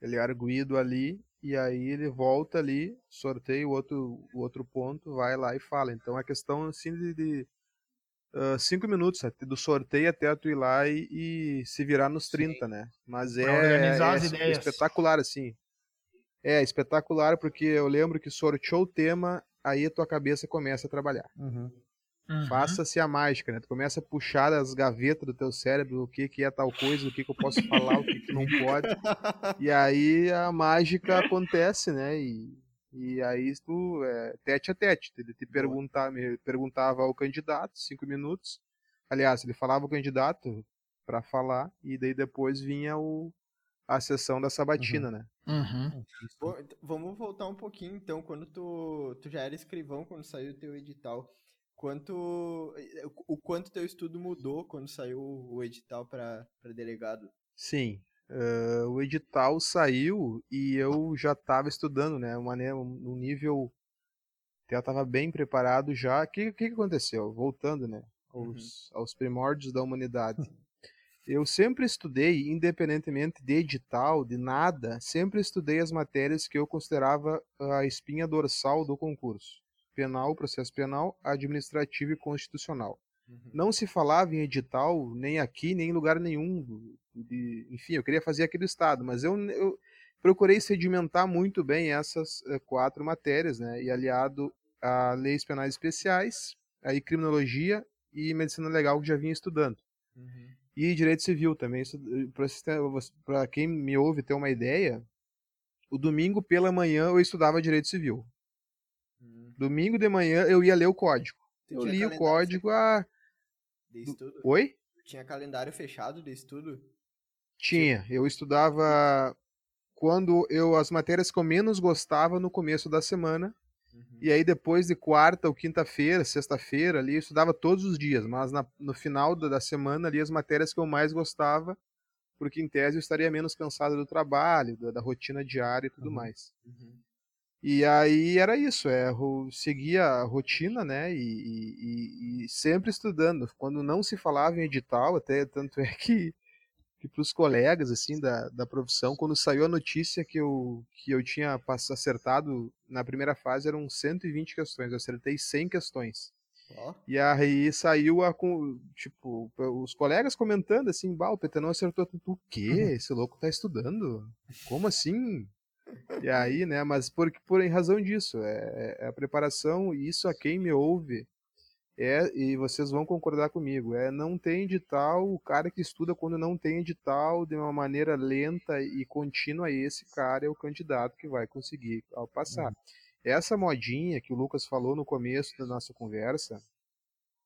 Ele é arguído ali e aí ele volta ali, sorteia o outro, o outro ponto, vai lá e fala. Então é questão assim de, de uh, cinco minutos, do sorteio até tu ir lá e, e se virar nos 30, Sim. né? Mas é, é, é espetacular assim. É espetacular porque eu lembro que sorteou o tema aí a tua cabeça começa a trabalhar. Uhum. Uhum. Faça-se a mágica, né? Tu começa a puxar as gavetas do teu cérebro, o que, que é tal coisa, o que, que eu posso falar, o que, que não pode. E <laughs> aí a mágica acontece, né? E, e aí tu, é, tete a tete, ele te perguntar, me perguntava ao candidato, cinco minutos. Aliás, ele falava o candidato para falar, e daí depois vinha o, a sessão da sabatina, uhum. né? Uhum. Bom, então, vamos voltar um pouquinho, então, quando tu, tu já era escrivão, quando saiu o teu edital, quanto o quanto teu estudo mudou quando saiu o edital para delegado? Sim, uh, o edital saiu e eu já estava estudando, né, uma, um nível, eu estava bem preparado já. O que, que aconteceu? Voltando, né, aos, uhum. aos primórdios da humanidade. Eu sempre estudei, independentemente de edital, de nada, sempre estudei as matérias que eu considerava a espinha dorsal do concurso: penal, processo penal, administrativo e constitucional. Uhum. Não se falava em edital nem aqui, nem em lugar nenhum. De, enfim, eu queria fazer aqui do Estado, mas eu, eu procurei sedimentar muito bem essas uh, quatro matérias, né? E aliado a leis penais especiais, aí criminologia e medicina legal que já vinha estudando. Uhum. E direito civil também. Para quem me ouve ter uma ideia, o domingo pela manhã eu estudava direito civil. Domingo de manhã eu ia ler o código. eu li o código a. De estudo? Oi? Tinha calendário fechado de estudo? Tinha. Eu estudava quando eu as matérias que eu menos gostava no começo da semana. Uhum. E aí depois de quarta ou quinta-feira, sexta-feira ali, eu estudava todos os dias, mas na, no final da, da semana ali as matérias que eu mais gostava porque em tese eu estaria menos cansado do trabalho, da, da rotina diária e tudo uhum. mais. Uhum. E aí era isso, é, seguia a rotina, né, e, e, e, sempre estudando. Quando não se falava em edital, até tanto é que, que para os colegas, assim, da, da profissão, quando saiu a notícia que eu, que eu tinha acertado na primeira fase, eram 120 questões, eu acertei 100 questões. Oh. E aí saiu a, tipo, os colegas comentando assim, bah, o Petanão acertou tudo. O quê? Uhum. Esse louco tá estudando? Como assim? E aí, né, mas por, por em razão disso, é, é a preparação, e isso a quem me ouve, é, e vocês vão concordar comigo, é não tem edital, o cara que estuda quando não tem edital de uma maneira lenta e contínua, esse cara é o candidato que vai conseguir ao passar. Uhum. Essa modinha que o Lucas falou no começo da nossa conversa,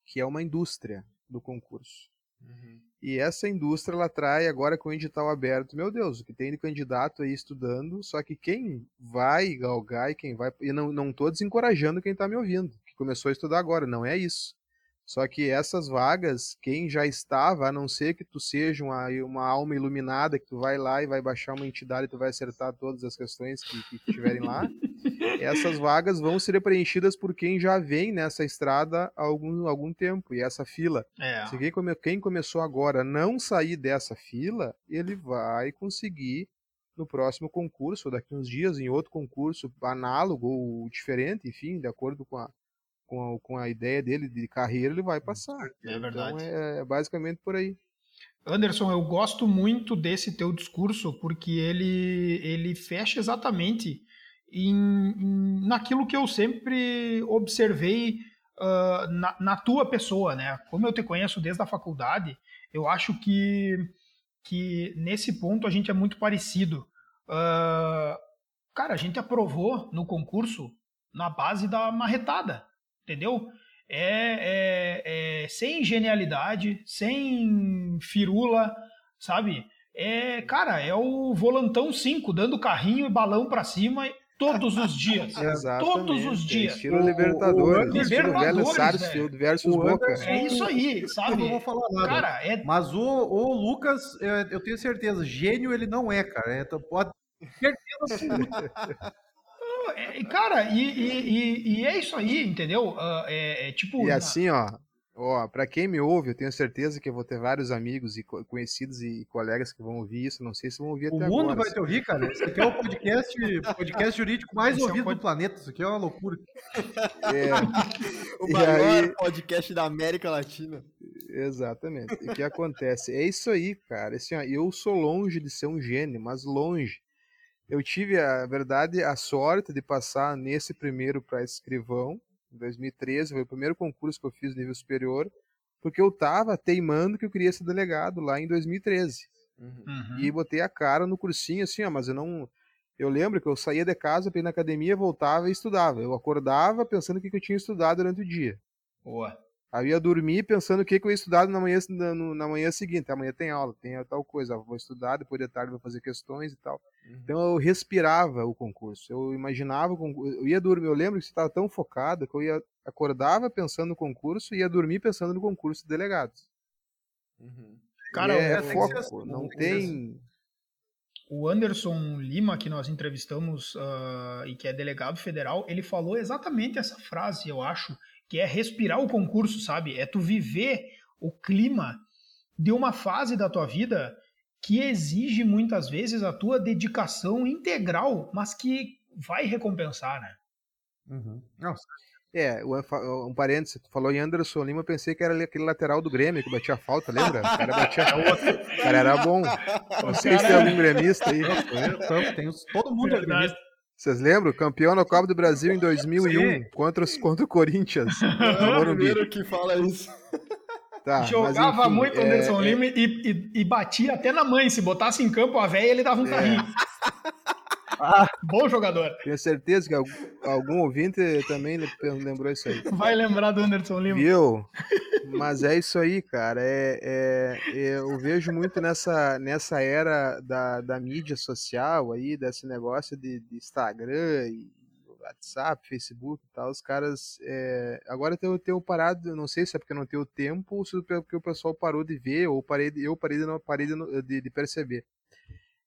que é uma indústria do concurso. Uhum. E essa indústria ela trai agora com o edital aberto. Meu Deus, o que tem de candidato aí estudando, só que quem vai galgar e quem vai. E não, não tô desencorajando quem está me ouvindo, que começou a estudar agora, não é isso. Só que essas vagas, quem já estava, a não ser que tu seja uma, uma alma iluminada, que tu vai lá e vai baixar uma entidade e tu vai acertar todas as questões que, que tiverem lá, <laughs> essas vagas vão ser preenchidas por quem já vem nessa estrada há algum, algum tempo. E essa fila, é. se quem, come, quem começou agora não sair dessa fila, ele vai conseguir no próximo concurso, ou daqui uns dias, em outro concurso análogo ou diferente, enfim, de acordo com a, com a, com a ideia dele de carreira, ele vai passar. É então, verdade. Então é, é basicamente por aí. Anderson, eu gosto muito desse teu discurso porque ele, ele fecha exatamente em, em naquilo que eu sempre observei uh, na, na, tua pessoa, né? Como eu te conheço desde a faculdade, eu acho que, que nesse ponto a gente é muito parecido. Uh, cara, a gente aprovou no concurso na base da marretada entendeu? É, é, é, sem genialidade, sem firula, sabe? É, cara, é o volantão 5, dando carrinho e balão para cima todos os dias. <laughs> todos os dias. Estilo Libertadores, o, o, estilo velho Sarsfield versus Boca. É isso aí, sabe? Eu não vou falar nada. Cara, é... Mas o, o Lucas, eu tenho certeza, gênio ele não é, cara. É, pode certeza absoluta. <laughs> é, cara, e, e, e, é isso aí, entendeu? Uh, é, é, tipo. E assim, ó, ó, para quem me ouve, eu tenho certeza que eu vou ter vários amigos e conhecidos e colegas que vão ouvir isso. Não sei se vão ouvir o até agora. O mundo vai te ouvir, cara. Isso aqui é o podcast, <laughs> podcast jurídico mais Esse ouvido é pod... do planeta. Isso aqui é uma loucura. É. <laughs> o maior aí... podcast da América Latina. Exatamente. O que acontece? É isso aí, cara. Assim, ó, eu sou longe de ser um gênio, mas longe eu tive, a verdade, a sorte de passar nesse primeiro para escrivão, em 2013, foi o primeiro concurso que eu fiz nível superior, porque eu estava teimando que eu queria ser delegado lá em 2013. Uhum. E botei a cara no cursinho assim, ó, mas eu não. Eu lembro que eu saía de casa para ir na academia, voltava e estudava. Eu acordava pensando o que eu tinha estudado durante o dia. Boa. Aí eu ia dormir pensando o que, que eu ia estudar na manhã, na, na manhã seguinte. Amanhã tem aula, tem tal coisa. Vou estudar, depois de tarde vou fazer questões e tal. Uhum. Então eu respirava o concurso. Eu imaginava o concurso. Eu ia dormir. Eu lembro que estava tão focado que eu ia acordava pensando no concurso e ia dormir pensando no concurso de delegados. Uhum. Cara, é, foco. Assim, não tem. O Anderson Lima, que nós entrevistamos uh, e que é delegado federal, ele falou exatamente essa frase, eu acho que é respirar o concurso, sabe? É tu viver o clima de uma fase da tua vida que exige muitas vezes a tua dedicação integral, mas que vai recompensar, né? Uhum. Nossa. É, um parênteses, tu falou em Anderson Lima, eu pensei que era aquele lateral do Grêmio que batia falta, lembra? O cara batia. <laughs> O cara era bom. Não sei se tem algum gremista aí. Tem, todo mundo é gremista. Vocês lembram? Campeão na Copa do Brasil em 2001 contra, contra o Corinthians. <laughs> É o primeiro que fala isso. Tá, Jogava enfim, muito o é- Anderson é- Lima e, e- e batia até na mãe. Se botasse em campo a véia, ele dava um É. carrinho. <laughs> Ah, Bom jogador. Tenho certeza que algum, algum ouvinte também lembrou isso aí. Vai lembrar do Anderson Lima. Viu? Mas é isso aí, cara. É, é- é- eu vejo muito nessa, nessa era da, da mídia social aí, desse negócio de, de Instagram e WhatsApp, Facebook e tal. Os caras. é, agora eu tenho parado, não sei se é porque eu não tenho tempo ou se é porque o pessoal parou de ver, ou parei eu parei de, não, parei de, de- perceber.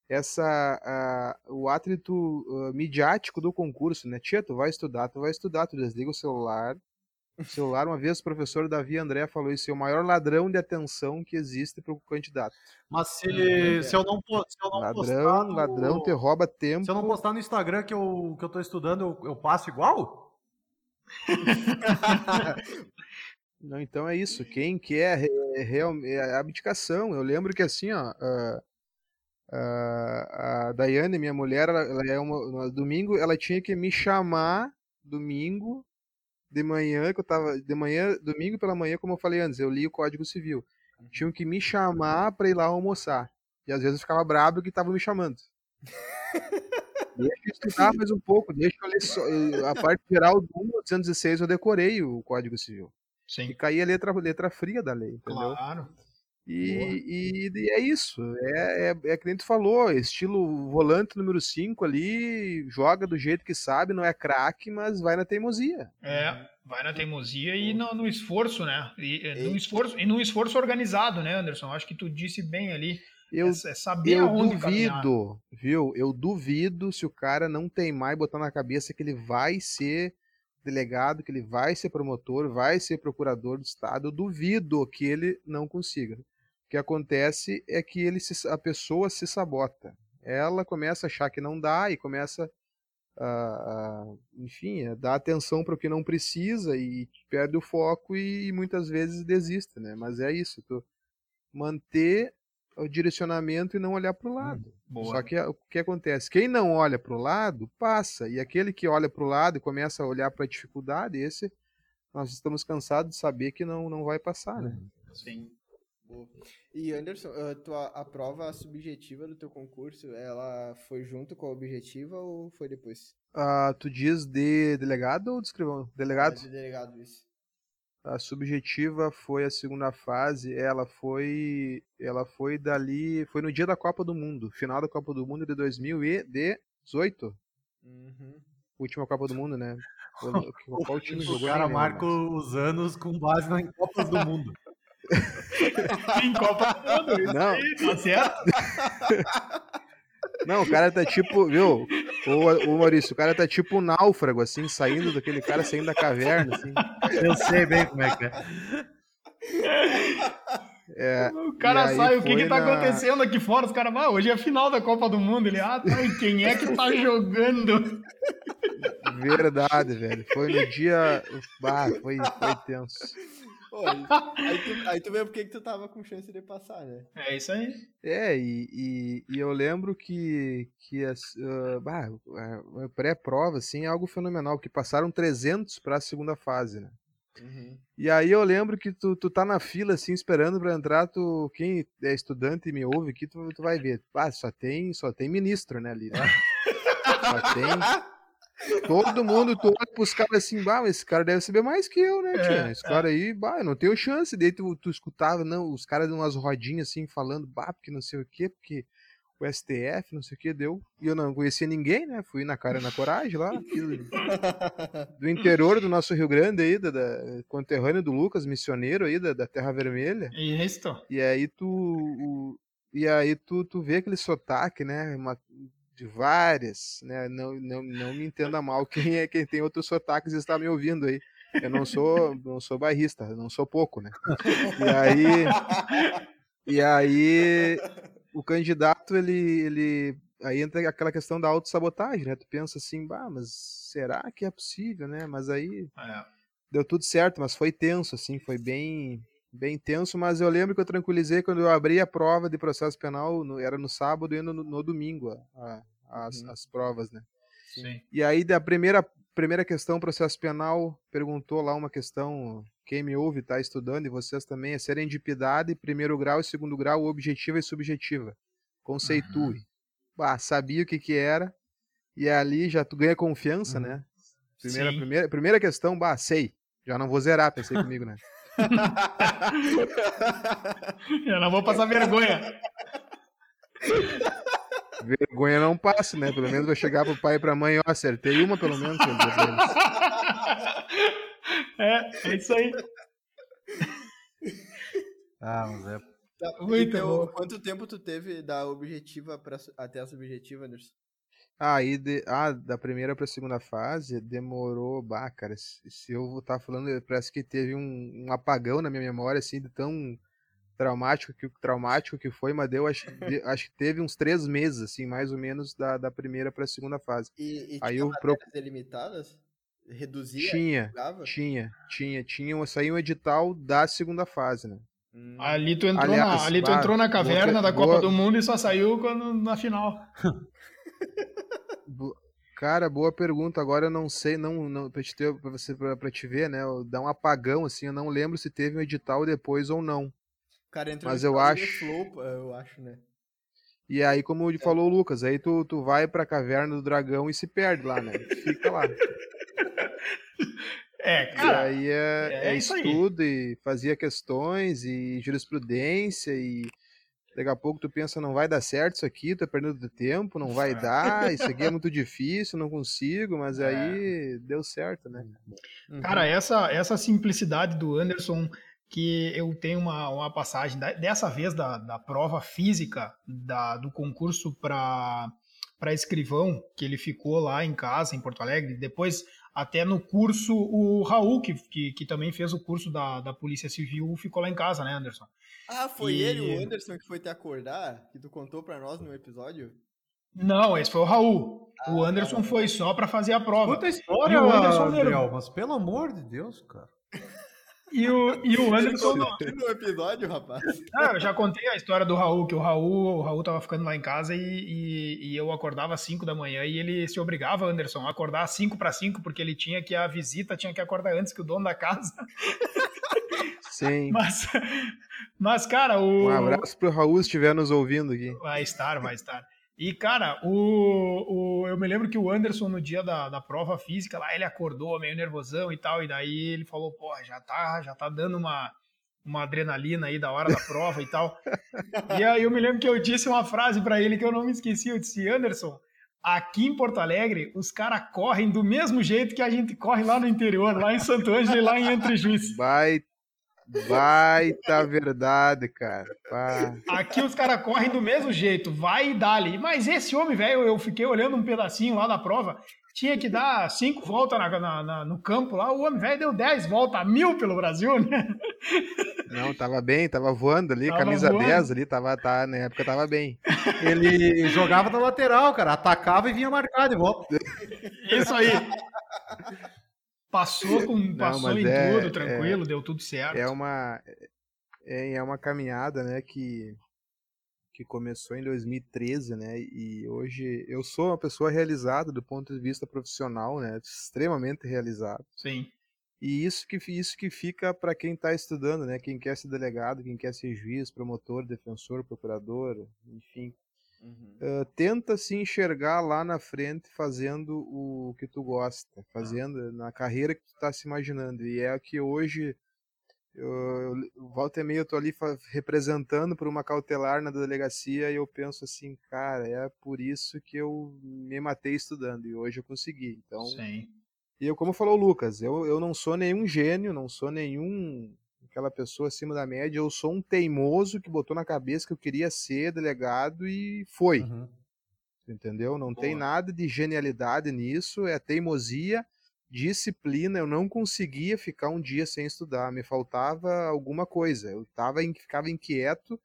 Essa, o atrito ah, midiático do concurso, né? Tia, tu vai estudar, tu vai estudar, tu desliga o celular, celular, uma vez o professor Davi André falou isso, é o maior ladrão de atenção que existe para o candidato. mas se, se eu não, se eu não postar Ladrão, no- ladrão, te rouba tempo. Se eu não postar no Instagram que eu, que eu tô estudando, eu, eu passo igual? <laughs> Não, então é isso. Quem quer é, real, é a abdicação. Eu lembro que assim, ó, a, a, a Daiane, minha mulher, ela, ela é uma, no domingo, ela tinha que me chamar domingo de manhã, que eu tava de manhã, domingo pela manhã, como eu falei antes, eu li o Código Civil. Tinham que me chamar para ir lá almoçar. E às vezes eu ficava brabo que estavam me chamando. <laughs> Deixa eu estudar mais um pouco, deixa eu ler só, a parte geral do 1 ao 216 eu decorei o Código Civil. E Sim. caía a letra, letra fria da lei, entendeu? Claro. E, e, e é isso. É, é, é que nem tu falou, estilo volante número 5 ali, joga do jeito que sabe, não é craque, mas vai na teimosia. É, vai na teimosia e no, no esforço, né? E, e, num Eita. esforço, e num esforço organizado, né, Anderson? Acho que tu disse bem ali. Eu, é, é saber eu aonde caminhar. duvido, viu? Eu duvido se o cara não tem mais botar na cabeça que ele vai ser delegado, que ele vai ser promotor, vai ser procurador do estado. Eu duvido que ele não consiga. O que acontece é que ele se- a pessoa se sabota. Ela começa a achar que não dá e começa a, a- enfim, a dar atenção para o que não precisa e perde o foco e muitas vezes desiste, né? Mas é isso, tu manter o direcionamento e não olhar para o lado. Boa. Só que o que acontece? Quem não olha para o lado, passa. E aquele que olha para o lado e começa a olhar para a dificuldade, esse nós estamos cansados de saber que não, não vai passar, né? Sim. Boa. E Anderson, a, tua, a prova subjetiva do teu concurso, ela foi junto com a objetiva ou foi depois? Ah, tu diz de delegado ou de escrivão? Delegado? É de delegado isso. A subjetiva foi a segunda fase, ela foi ela foi dali, foi no dia da Copa do Mundo, final da Copa do Mundo de 2018, Uhum. última Copa do Mundo, né? <laughs> Qual, qual time O jogou? cara nem lembro marca os anos com base na- em Copas do Mundo. <laughs> Em Copa do Mundo, isso Não. aí, tá certo? <laughs> Não, o cara tá tipo, viu? Ô, ô Maurício, o cara tá tipo um náufrago, assim, saindo daquele cara, saindo da caverna, assim. Eu sei bem como é que é. É, O cara sai, o que que tá na- acontecendo aqui fora? Os caras, ah, hoje é a final da Copa do Mundo. Ele, ah, tá, e quem é que tá jogando? verdade, velho. Foi no dia. Ah, foi, foi tenso. Pô, aí, aí tu, aí tu vê por que que tu tava com chance de passar, né? É isso aí. É, e, e, e eu lembro que, que as, ah, bah, a- a pré-prova, assim, é algo fenomenal, porque passaram 300 para a segunda fase, né? Uhum. E aí eu lembro que tu, tu tá na fila, assim, esperando pra entrar, tu, quem é estudante e me ouve aqui, tu, tu vai ver. Ah, só tem, só tem ministro, né, ali, né? <laughs> Só tem... Todo mundo, olha pros caras assim, bah, esse cara deve saber mais que eu, né, tia? É, Esse cara aí, bah, eu não tenho chance. Daí tu, tu escutava, não, os caras umas rodinhas assim, falando, bah, porque não sei o quê, porque o STF, não sei o que, deu. E eu não conhecia ninguém, né? Fui na cara na coragem lá, do interior do nosso Rio Grande aí, da, da conterrâneo do Lucas, missioneiro aí da, da Terra Vermelha. Isso. E aí tu. o- e aí tu, tu vê aquele sotaque, né? uma- de várias, né? Não, não, não me entenda mal <laughs> quem é quem tem outros sotaques e está me ouvindo aí. Eu não sou, não sou bairrista, eu não sou pouco, né? E aí, e aí o candidato ele, ele aí entra aquela questão da autossabotagem, né? Tu pensa assim, bah, mas será que é possível, né? Mas aí É. deu tudo certo, mas foi tenso, assim, foi bem, bem tenso, mas eu lembro que eu tranquilizei quando eu abri a prova de processo penal, no- era no sábado e no, no domingo, a- a- as, Uhum. as provas, né? Sim. E aí, da primeira, primeira questão, processo penal, perguntou lá uma questão, quem me ouve está estudando, e vocês também, é serendipidade, primeiro grau e segundo grau, objetiva e subjetiva. Conceitue. Uhum. Bah, sabia o que que era, e ali já tu ganha confiança, uhum. né? Primeira, primeira, primeira questão, bah, sei. Já não vou zerar, pensei comigo, né? <laughs> Eu não vou passar vergonha. Vergonha não passa, né? Pelo menos vai chegar pro pai e pra mãe, ó, acertei uma pelo menos. <laughs> É, é isso aí. Ah, mas é. Tá, Muito então, bom. Quanto tempo tu teve da objetiva pra, até a subjetiva, Anderson? Aí, de, ah, da primeira pra segunda fase, demorou, bah, cara, se, se eu vou estar tá falando, parece que teve um, um, apagão na minha memória, assim, de tão traumático que, traumático que foi, mas deu, acho, de, acho que teve uns três meses, assim, mais ou menos, da, da primeira pra segunda fase. E, e Aí tinha eu pro... delimitadas? Reduzia? Tinha, tinha, tinha, tinha, saiu um edital da segunda fase, né? Ali tu entrou, Aliás, na, ali tu entrou na caverna boa, da Copa boa... do Mundo e só saiu quando, na final. <laughs> Cara, boa pergunta. Agora eu não sei, não, não pra, te ter, pra você pra, pra te ver, né? Dá um apagão assim. Eu não lembro se teve um edital depois ou não. Cara, entrou Mas eu acho. Flow, eu acho, né? E aí, como é. falou o Lucas, aí tu, tu vai pra caverna do dragão e se perde lá, né? Fica lá. É, cara. E aí é, é, é estudo e fazia questões e jurisprudência e Daqui a pouco tu pensa, não vai dar certo isso aqui, tô perdendo tempo, não vai <laughs> dar, isso aqui é muito difícil, não consigo, mas é. aí deu certo, né? Uhum. Cara, essa, essa simplicidade do Anderson, que eu tenho uma, uma passagem, dessa vez da, da prova física da, do concurso para para escrivão, que ele ficou lá em casa, em Porto Alegre, depois até no curso, o Raul, que, que, que, também fez o curso da, da Polícia Civil, ficou lá em casa, né, Anderson? Ah, foi e... ele, o Anderson, que foi te acordar, que tu contou para nós no episódio? Não, esse foi o Raul. Ah, o Anderson tá foi só para fazer a prova. Puta história, e o Anderson Gabriel, mas pelo amor de Deus, cara. E o, e o Anderson. No, no episódio, rapaz. Ah, eu já contei a história do Raul, que o Raul, o Raul tava ficando lá em casa e, e, e eu acordava às 5 da manhã e ele se obrigava, Anderson, a acordar às 5 para 5, porque ele tinha que a visita tinha que acordar antes que o dono da casa. Sim. <laughs> Mas, mas cara, o. Um abraço pro Raul se estiver nos ouvindo aqui. Vai estar, vai estar. E, cara, o, o, eu me lembro que o Anderson, no dia da, da prova física, lá ele acordou meio nervosão e tal, e daí ele falou, pô, já tá, já tá dando uma, uma adrenalina aí da hora da prova e tal. <laughs> e aí eu me lembro que eu disse uma frase para ele que eu não me esqueci, eu disse, Anderson, aqui em Porto Alegre, os caras correm do mesmo jeito que a gente corre lá no interior, lá em Santo Ângelo e lá em Entre Juiz. Vai Baita verdade, cara. Pá. Aqui os caras correm do mesmo jeito, vai e dá-lhe. Mas esse homem, velho, eu fiquei olhando um pedacinho lá da prova, tinha que dar cinco voltas na, na, na, no campo lá, o homem, velho, deu dez voltas, mil pelo Brasil, né? Não, tava bem, tava voando ali, tava camisa voando. 10 ali, tava, tá, na época tava bem. Ele jogava na lateral, cara, atacava e vinha marcar de volta. Isso aí. <laughs> Passou, com, <laughs> passou Não, em é, tudo, tranquilo, é, deu tudo certo. É uma, é, é uma caminhada, né, que, que começou em 2013, né, e hoje eu sou uma pessoa realizada do ponto de vista profissional, né, extremamente realizado. Sim. E isso que, isso que fica para quem está estudando, né, quem quer ser delegado, quem quer ser juiz, promotor, defensor, procurador, enfim, Uhum. Uh, tenta se enxergar lá na frente fazendo o que tu gosta, fazendo ah. na carreira que tu está se imaginando. E é que hoje, eu, eu, volta e meia, eu tô ali representando por uma cautelar na delegacia e eu penso assim, cara, é por isso que eu me matei estudando e hoje eu consegui. Então, Sim. E eu, como falou o Lucas, eu, eu não sou nenhum gênio, não sou nenhum aquela pessoa acima da média. Eu sou um teimoso que botou na cabeça que eu queria ser delegado e foi. Uhum. Entendeu? Não Boa. tem nada de genialidade nisso, é teimosia, disciplina. Eu não conseguia ficar um dia sem estudar, me faltava alguma coisa. Eu tava, ficava inquieto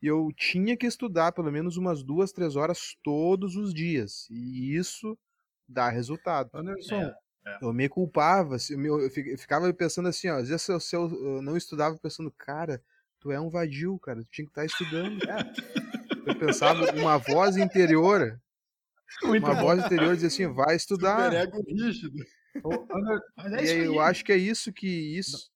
e eu tinha que estudar pelo menos umas duas, três horas todos os dias. E isso dá resultado. Anderson, é. É. Eu me culpava, eu ficava pensando assim, ó, às vezes se eu, se eu não estudava pensando, cara, tu é um vadio, cara, tu tinha que estar tá estudando. Eu pensava uma voz interior, <laughs> Muito uma bom. voz interior diz assim, vai estudar. Rígido. É e aí, eu acho que é isso que isso,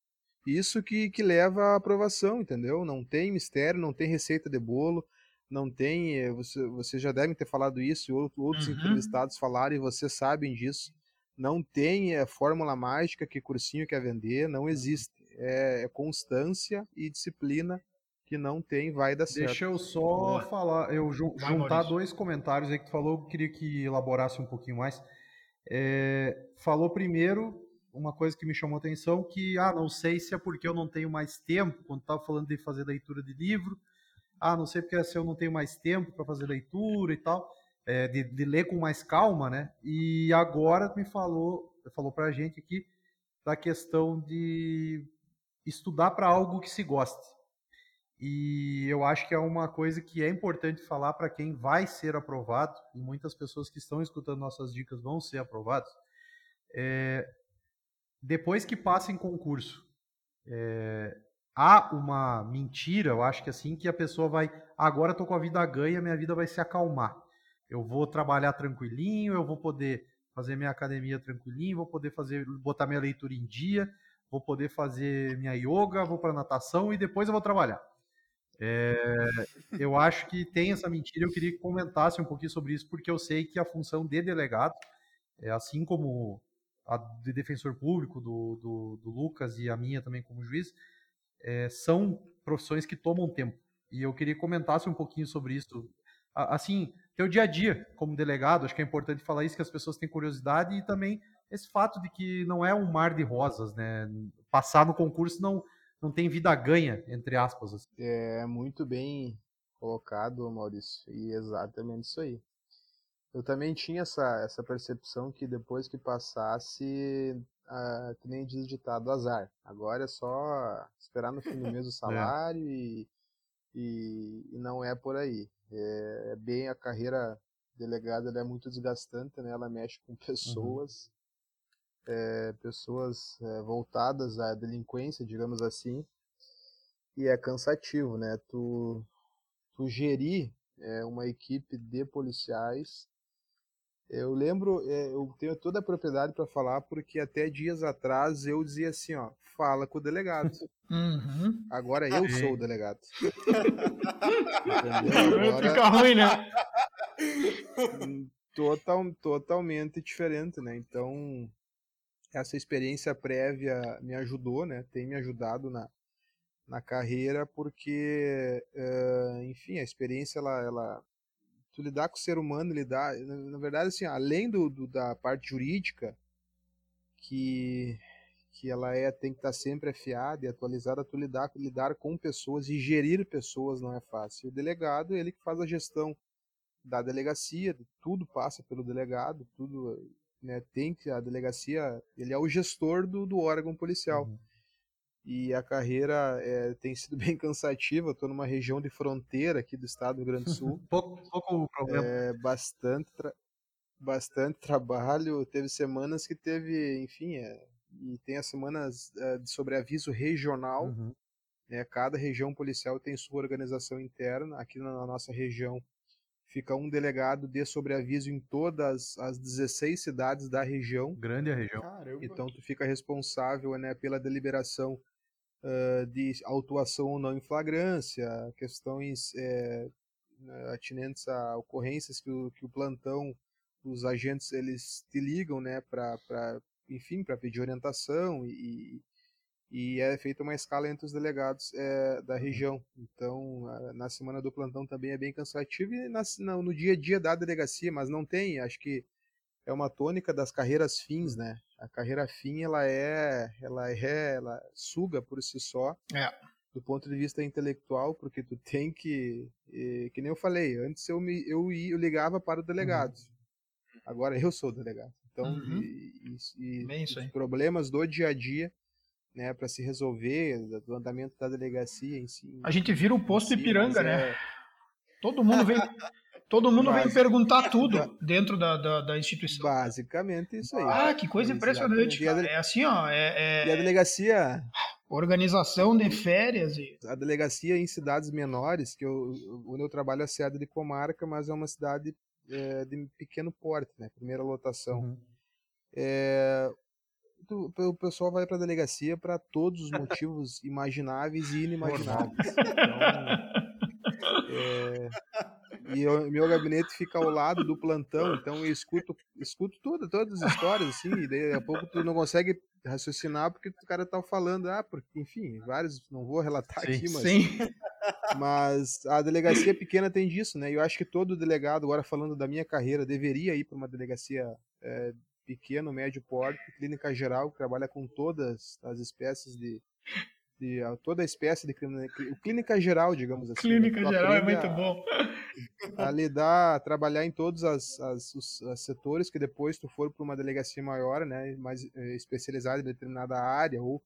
isso que, que leva à aprovação, entendeu? Não tem mistério, não tem receita de bolo, não tem. Eh, você, você já devem ter falado isso, outros uhum. entrevistados falaram e vocês sabem disso. Não tem é, fórmula mágica que cursinho quer vender, não existe. É, é constância e disciplina que não tem, vai dar certo. Deixa eu só falar, eu ju vai, juntar Maurício. dois comentários aí que tu falou, queria que elaborasse um pouquinho mais. É, falou primeiro uma coisa que me chamou a atenção, que, ah, não sei se é porque eu não tenho mais tempo, quando estava falando de fazer leitura de livro, ah, não sei porque é se eu não tenho mais tempo para fazer leitura e tal, é, de, de, ler com mais calma, né? E agora me falou, falou para a gente aqui da questão de estudar para algo que se goste. E eu acho que é uma coisa que é importante falar para quem vai ser aprovado, e muitas pessoas que estão escutando nossas dicas vão ser aprovados. É, depois que passa em concurso, é, há uma mentira, eu acho que assim, que a pessoa vai, agora estou com a vida ganha, minha vida vai se acalmar. Eu vou trabalhar tranquilinho, eu vou poder fazer minha academia tranquilinho, vou poder fazer, botar minha leitura em dia, vou poder fazer minha yoga, vou para natação e depois eu vou trabalhar. É, <laughs> eu acho que tem essa mentira. Eu queria que comentasse um pouquinho sobre isso, porque eu sei que a função de delegado, é assim como a de defensor público do, do, do Lucas e a minha também como juiz, é, são profissões que tomam tempo. E eu queria que comentasse um pouquinho sobre isso. Assim, teu dia a dia como delegado, acho que é importante falar isso, que as pessoas têm curiosidade e também esse fato de que não é um mar de rosas, né? Passar no concurso não não tem vida ganha, entre aspas. Assim. É muito bem colocado, Maurício, e exatamente isso aí. Eu também tinha essa, essa percepção que depois que passasse, uh, que nem diz ditado, azar. Agora é só esperar no fim do mês o <laughs> é. salário é. e, e, e, não é por aí. É, é bem a carreira delegada é muito desgastante, né? Ela mexe com uhum. pessoas, é, pessoas é, voltadas à delinquência, digamos assim, e é cansativo, né? Tu, tu gerir é, uma equipe de policiais. Eu lembro, é, eu tenho toda a propriedade para falar, porque até dias atrás eu dizia assim, ó, fala com o delegado. Uhum. Agora eu sou o delegado. <laughs> Agora... Fica ruim, né? Total, totalmente diferente, né? Então, essa experiência prévia me ajudou, né? Tem me ajudado na, na carreira, porque, uh, enfim, a experiência, ela, ela, tu lidar com o ser humano, lidar, na, verdade, assim, além do, do, da parte jurídica, que, que ela é, tem que estar sempre afiada e atualizada, tu lidar, lidar com pessoas e gerir pessoas não é fácil. O delegado, ele que faz a gestão da delegacia, tudo passa pelo delegado, tudo né, tem que a delegacia, ele é o gestor do, do órgão policial. Uhum. E a carreira é, tem sido <laughs> bem cansativa. Estou numa região de fronteira aqui do estado do Rio Grande do Sul. <laughs> pouco, pouco problema. É, bastante, tra bastante trabalho. Teve semanas que teve, enfim, é, e tem as semanas é, de sobreaviso regional. Uhum. Né, cada região policial tem sua organização interna. Aqui na nossa região fica um delegado de sobreaviso em todas as 16 cidades da região. Grande a região. Caramba. Então tu fica responsável né, pela deliberação uh, de autuação ou não em flagrância, questões é, atinentes a ocorrências que o, que o plantão, os agentes eles te ligam, né, para enfim, para pedir orientação e, e é feita uma escala entre os delegados é, da região. Então, a, na semana do plantão também é bem cansativo e na, no dia a dia da delegacia, mas não tem, acho que é uma tônica das carreiras fins, né? A carreira fim, ela é, ela é, ela suga por si só. É. Do ponto de vista intelectual, porque tu tem que, que nem eu falei, antes eu me eu, eu ligava para o delegado. Uhum. Agora eu sou o delegado. Então, uhum. e, e, e os problemas do dia a dia né, para se resolver, do andamento da delegacia em si. A gente vira o posto si, Ipiranga, né? É... Todo mundo vem, <laughs> todo mundo vem perguntar tudo dentro da, da, da, instituição. Basicamente isso aí. Ah, que coisa impressionante. Cara. É assim, ó. É, é... E a delegacia. Organização de férias. E... A delegacia em cidades menores, que eu, onde eu trabalho é sede de comarca, mas é uma cidade é, de pequeno porte, né? Primeira lotação. Uhum. É, o pessoal vai para a delegacia para todos os motivos <laughs> imagináveis e inimagináveis. <laughs> Então, é, e o meu gabinete fica ao lado do plantão, então eu escuto, escuto tudo, todas as histórias, assim, e daí a pouco tu não consegue raciocinar porque o cara tá falando, ah, porque, enfim, vários, não vou relatar sim, aqui, mas. Sim. Mas a delegacia pequena tem disso, né? Eu acho que todo delegado, agora falando da minha carreira, deveria ir para uma delegacia é, pequeno, médio porte, clínica geral, que trabalha com todas as espécies de, de toda a espécie de clínica geral, digamos assim. Né? Clínica geral é muito a, bom. A lidar, a trabalhar em todos as, as, os, setores que depois tu for para uma delegacia maior, né, mais é, especializada em determinada área ou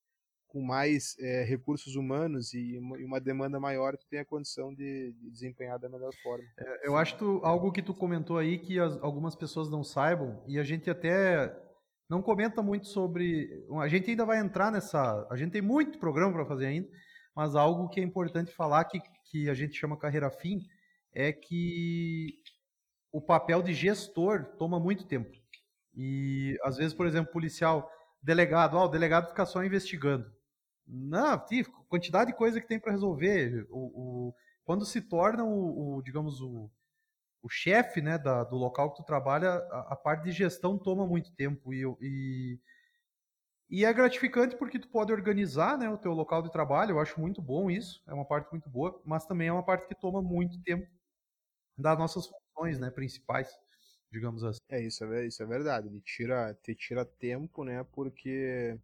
com mais é, recursos humanos e uma, e uma, demanda maior, tu tem a condição de, de desempenhar da melhor forma. É, eu acho tu, algo que tu comentou aí que as, algumas pessoas não saibam e a gente até não comenta muito sobre. A gente ainda vai entrar nessa. A gente tem muito programa para fazer ainda, mas algo que é importante falar que, que a gente chama carreira fim é que o papel de gestor toma muito tempo. E às vezes, por exemplo, policial, delegado, ó, o delegado fica só investigando. Não, quantidade de coisa que tem para resolver. O, o, quando se torna o, o digamos, o, o chefe né, da, do local que tu trabalha, a, a, parte de gestão toma muito tempo e, e, e, é gratificante porque tu pode organizar né, o teu local de trabalho, eu acho muito bom isso, é uma parte muito boa, mas também é uma parte que toma muito tempo das nossas funções né, principais, digamos assim. É, isso é, isso é verdade, ele tira, te tira tempo, né, porque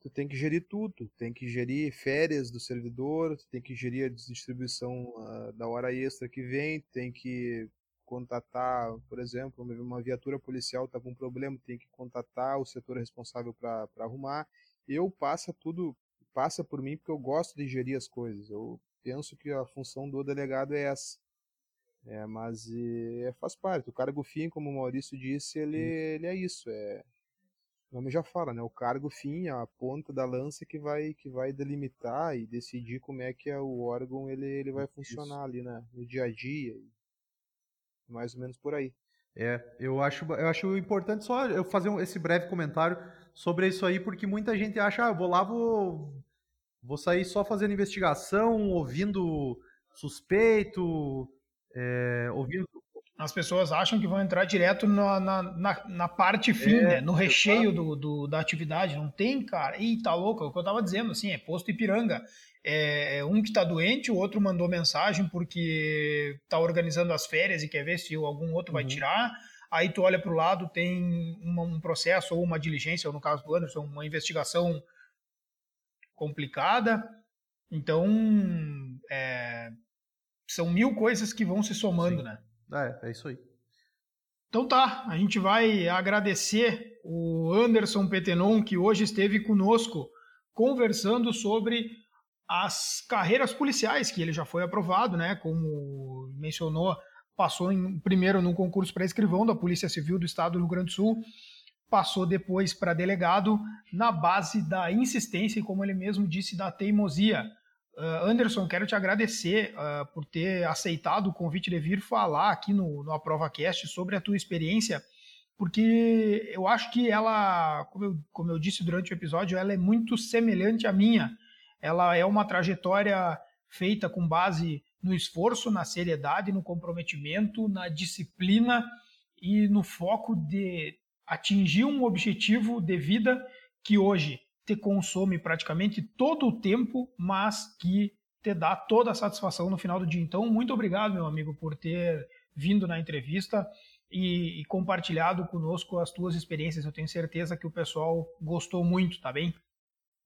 tu tem que gerir tudo, tem que gerir férias do servidor, tu tem que gerir a distribuição uh, da hora extra que vem, tem que contatar, por exemplo, uma viatura policial está com um problema, tem que contatar o setor responsável para arrumar. Eu passa tudo, passa por mim porque eu gosto de gerir as coisas. Eu penso que a função do delegado é essa. É, mas é, faz parte. O cargo fim, como o Maurício disse, ele, ele é isso. É, o nome já fala, né? O cargo fim, a ponta da lança que vai que vai delimitar e decidir como é que é o órgão ele, ele vai funcionar Isso. ali né? no dia a dia. Mais ou menos por aí. É, eu acho, eu acho importante só eu fazer esse breve comentário sobre isso aí, porque muita gente acha, ah, eu vou lá, vou, vou sair só fazendo investigação, ouvindo suspeito, é, ouvindo as pessoas acham que vão entrar direto na, na, na, na parte fim, é, né? no recheio do, do, da atividade. Não tem, cara. Ih, tá louco. É o que eu tava dizendo, assim, é posto Ipiranga. É, é um que tá doente, o outro mandou mensagem porque tá organizando as férias e quer ver se algum outro uhum. vai tirar. Aí tu olha para o lado, tem uma, um processo ou uma diligência, ou no caso do Anderson, uma investigação complicada. Então, é, são mil coisas que vão se somando, Sim. né? É, é isso aí. Então tá, a gente vai agradecer o Anderson Petenon, que hoje esteve conosco conversando sobre as carreiras policiais, que ele já foi aprovado, né? Como mencionou, passou em, primeiro no concurso para escrivão da Polícia Civil do Estado do Rio Grande do Sul, passou depois para delegado na base da insistência e, como ele mesmo disse, da teimosia. Uh, Anderson, quero te agradecer uh, por ter aceitado o convite de vir falar aqui no, no AprovaCast sobre a tua experiência, porque eu acho que ela, como eu, como eu disse durante o episódio, ela é muito semelhante à minha. Ela é uma trajetória feita com base no esforço, na seriedade, no comprometimento, na disciplina e no foco de atingir um objetivo de vida que hoje te consome praticamente todo o tempo, mas que te dá toda a satisfação no final do dia. Então, muito obrigado, meu amigo, por ter vindo na entrevista e, e compartilhado conosco as tuas experiências. Eu tenho certeza que o pessoal gostou muito, tá bem?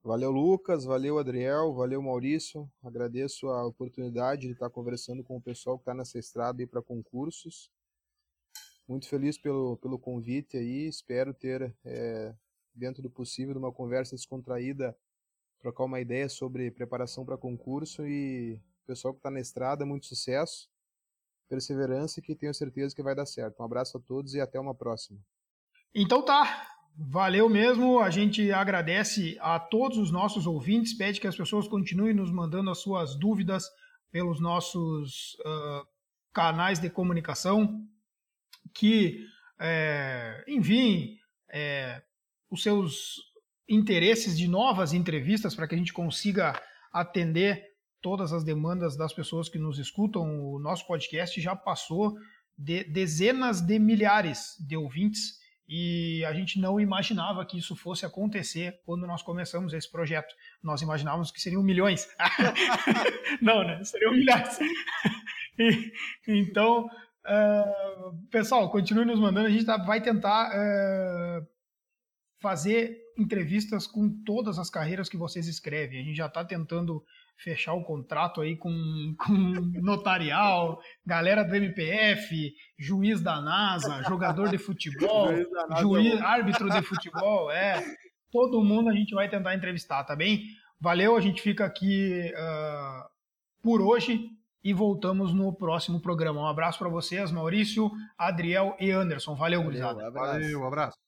Valeu, Lucas. Valeu, Adriel. Valeu, Maurício. Agradeço a oportunidade de estar conversando com o pessoal que está nessa estrada aí para concursos. Muito feliz pelo, pelo convite aí. Espero ter é, dentro do possível, numa conversa descontraída, trocar uma ideia sobre preparação para concurso e o pessoal que está na estrada, muito sucesso, perseverança e que tenho certeza que vai dar certo. Um abraço a todos e até uma próxima. Então tá, valeu mesmo. A gente agradece a todos os nossos ouvintes, pede que as pessoas continuem nos mandando as suas dúvidas pelos nossos uh, canais de comunicação. que é, é, os seus interesses de novas entrevistas para que a gente consiga atender todas as demandas das pessoas que nos escutam. O nosso podcast já passou de dezenas de milhares de ouvintes e a gente não imaginava que isso fosse acontecer quando nós começamos esse projeto. Nós imaginávamos que seriam milhões. <laughs> não, né? Seriam milhares. <laughs> então, uh, pessoal, continue nos mandando. A gente tá, vai tentar uh, fazer entrevistas com todas as carreiras que vocês escrevem. A gente já está tentando fechar o contrato aí com, <laughs> com notarial, galera do MPF, juiz da NASA, jogador de futebol, <laughs> juiz, é árbitro de futebol, é. Todo mundo a gente vai tentar entrevistar, tá bem? Valeu, a gente fica aqui uh, por hoje e voltamos no próximo programa. Um abraço para vocês, Maurício, Adriel e Anderson. Valeu, Valeu, gurizada. Valeu, um abraço.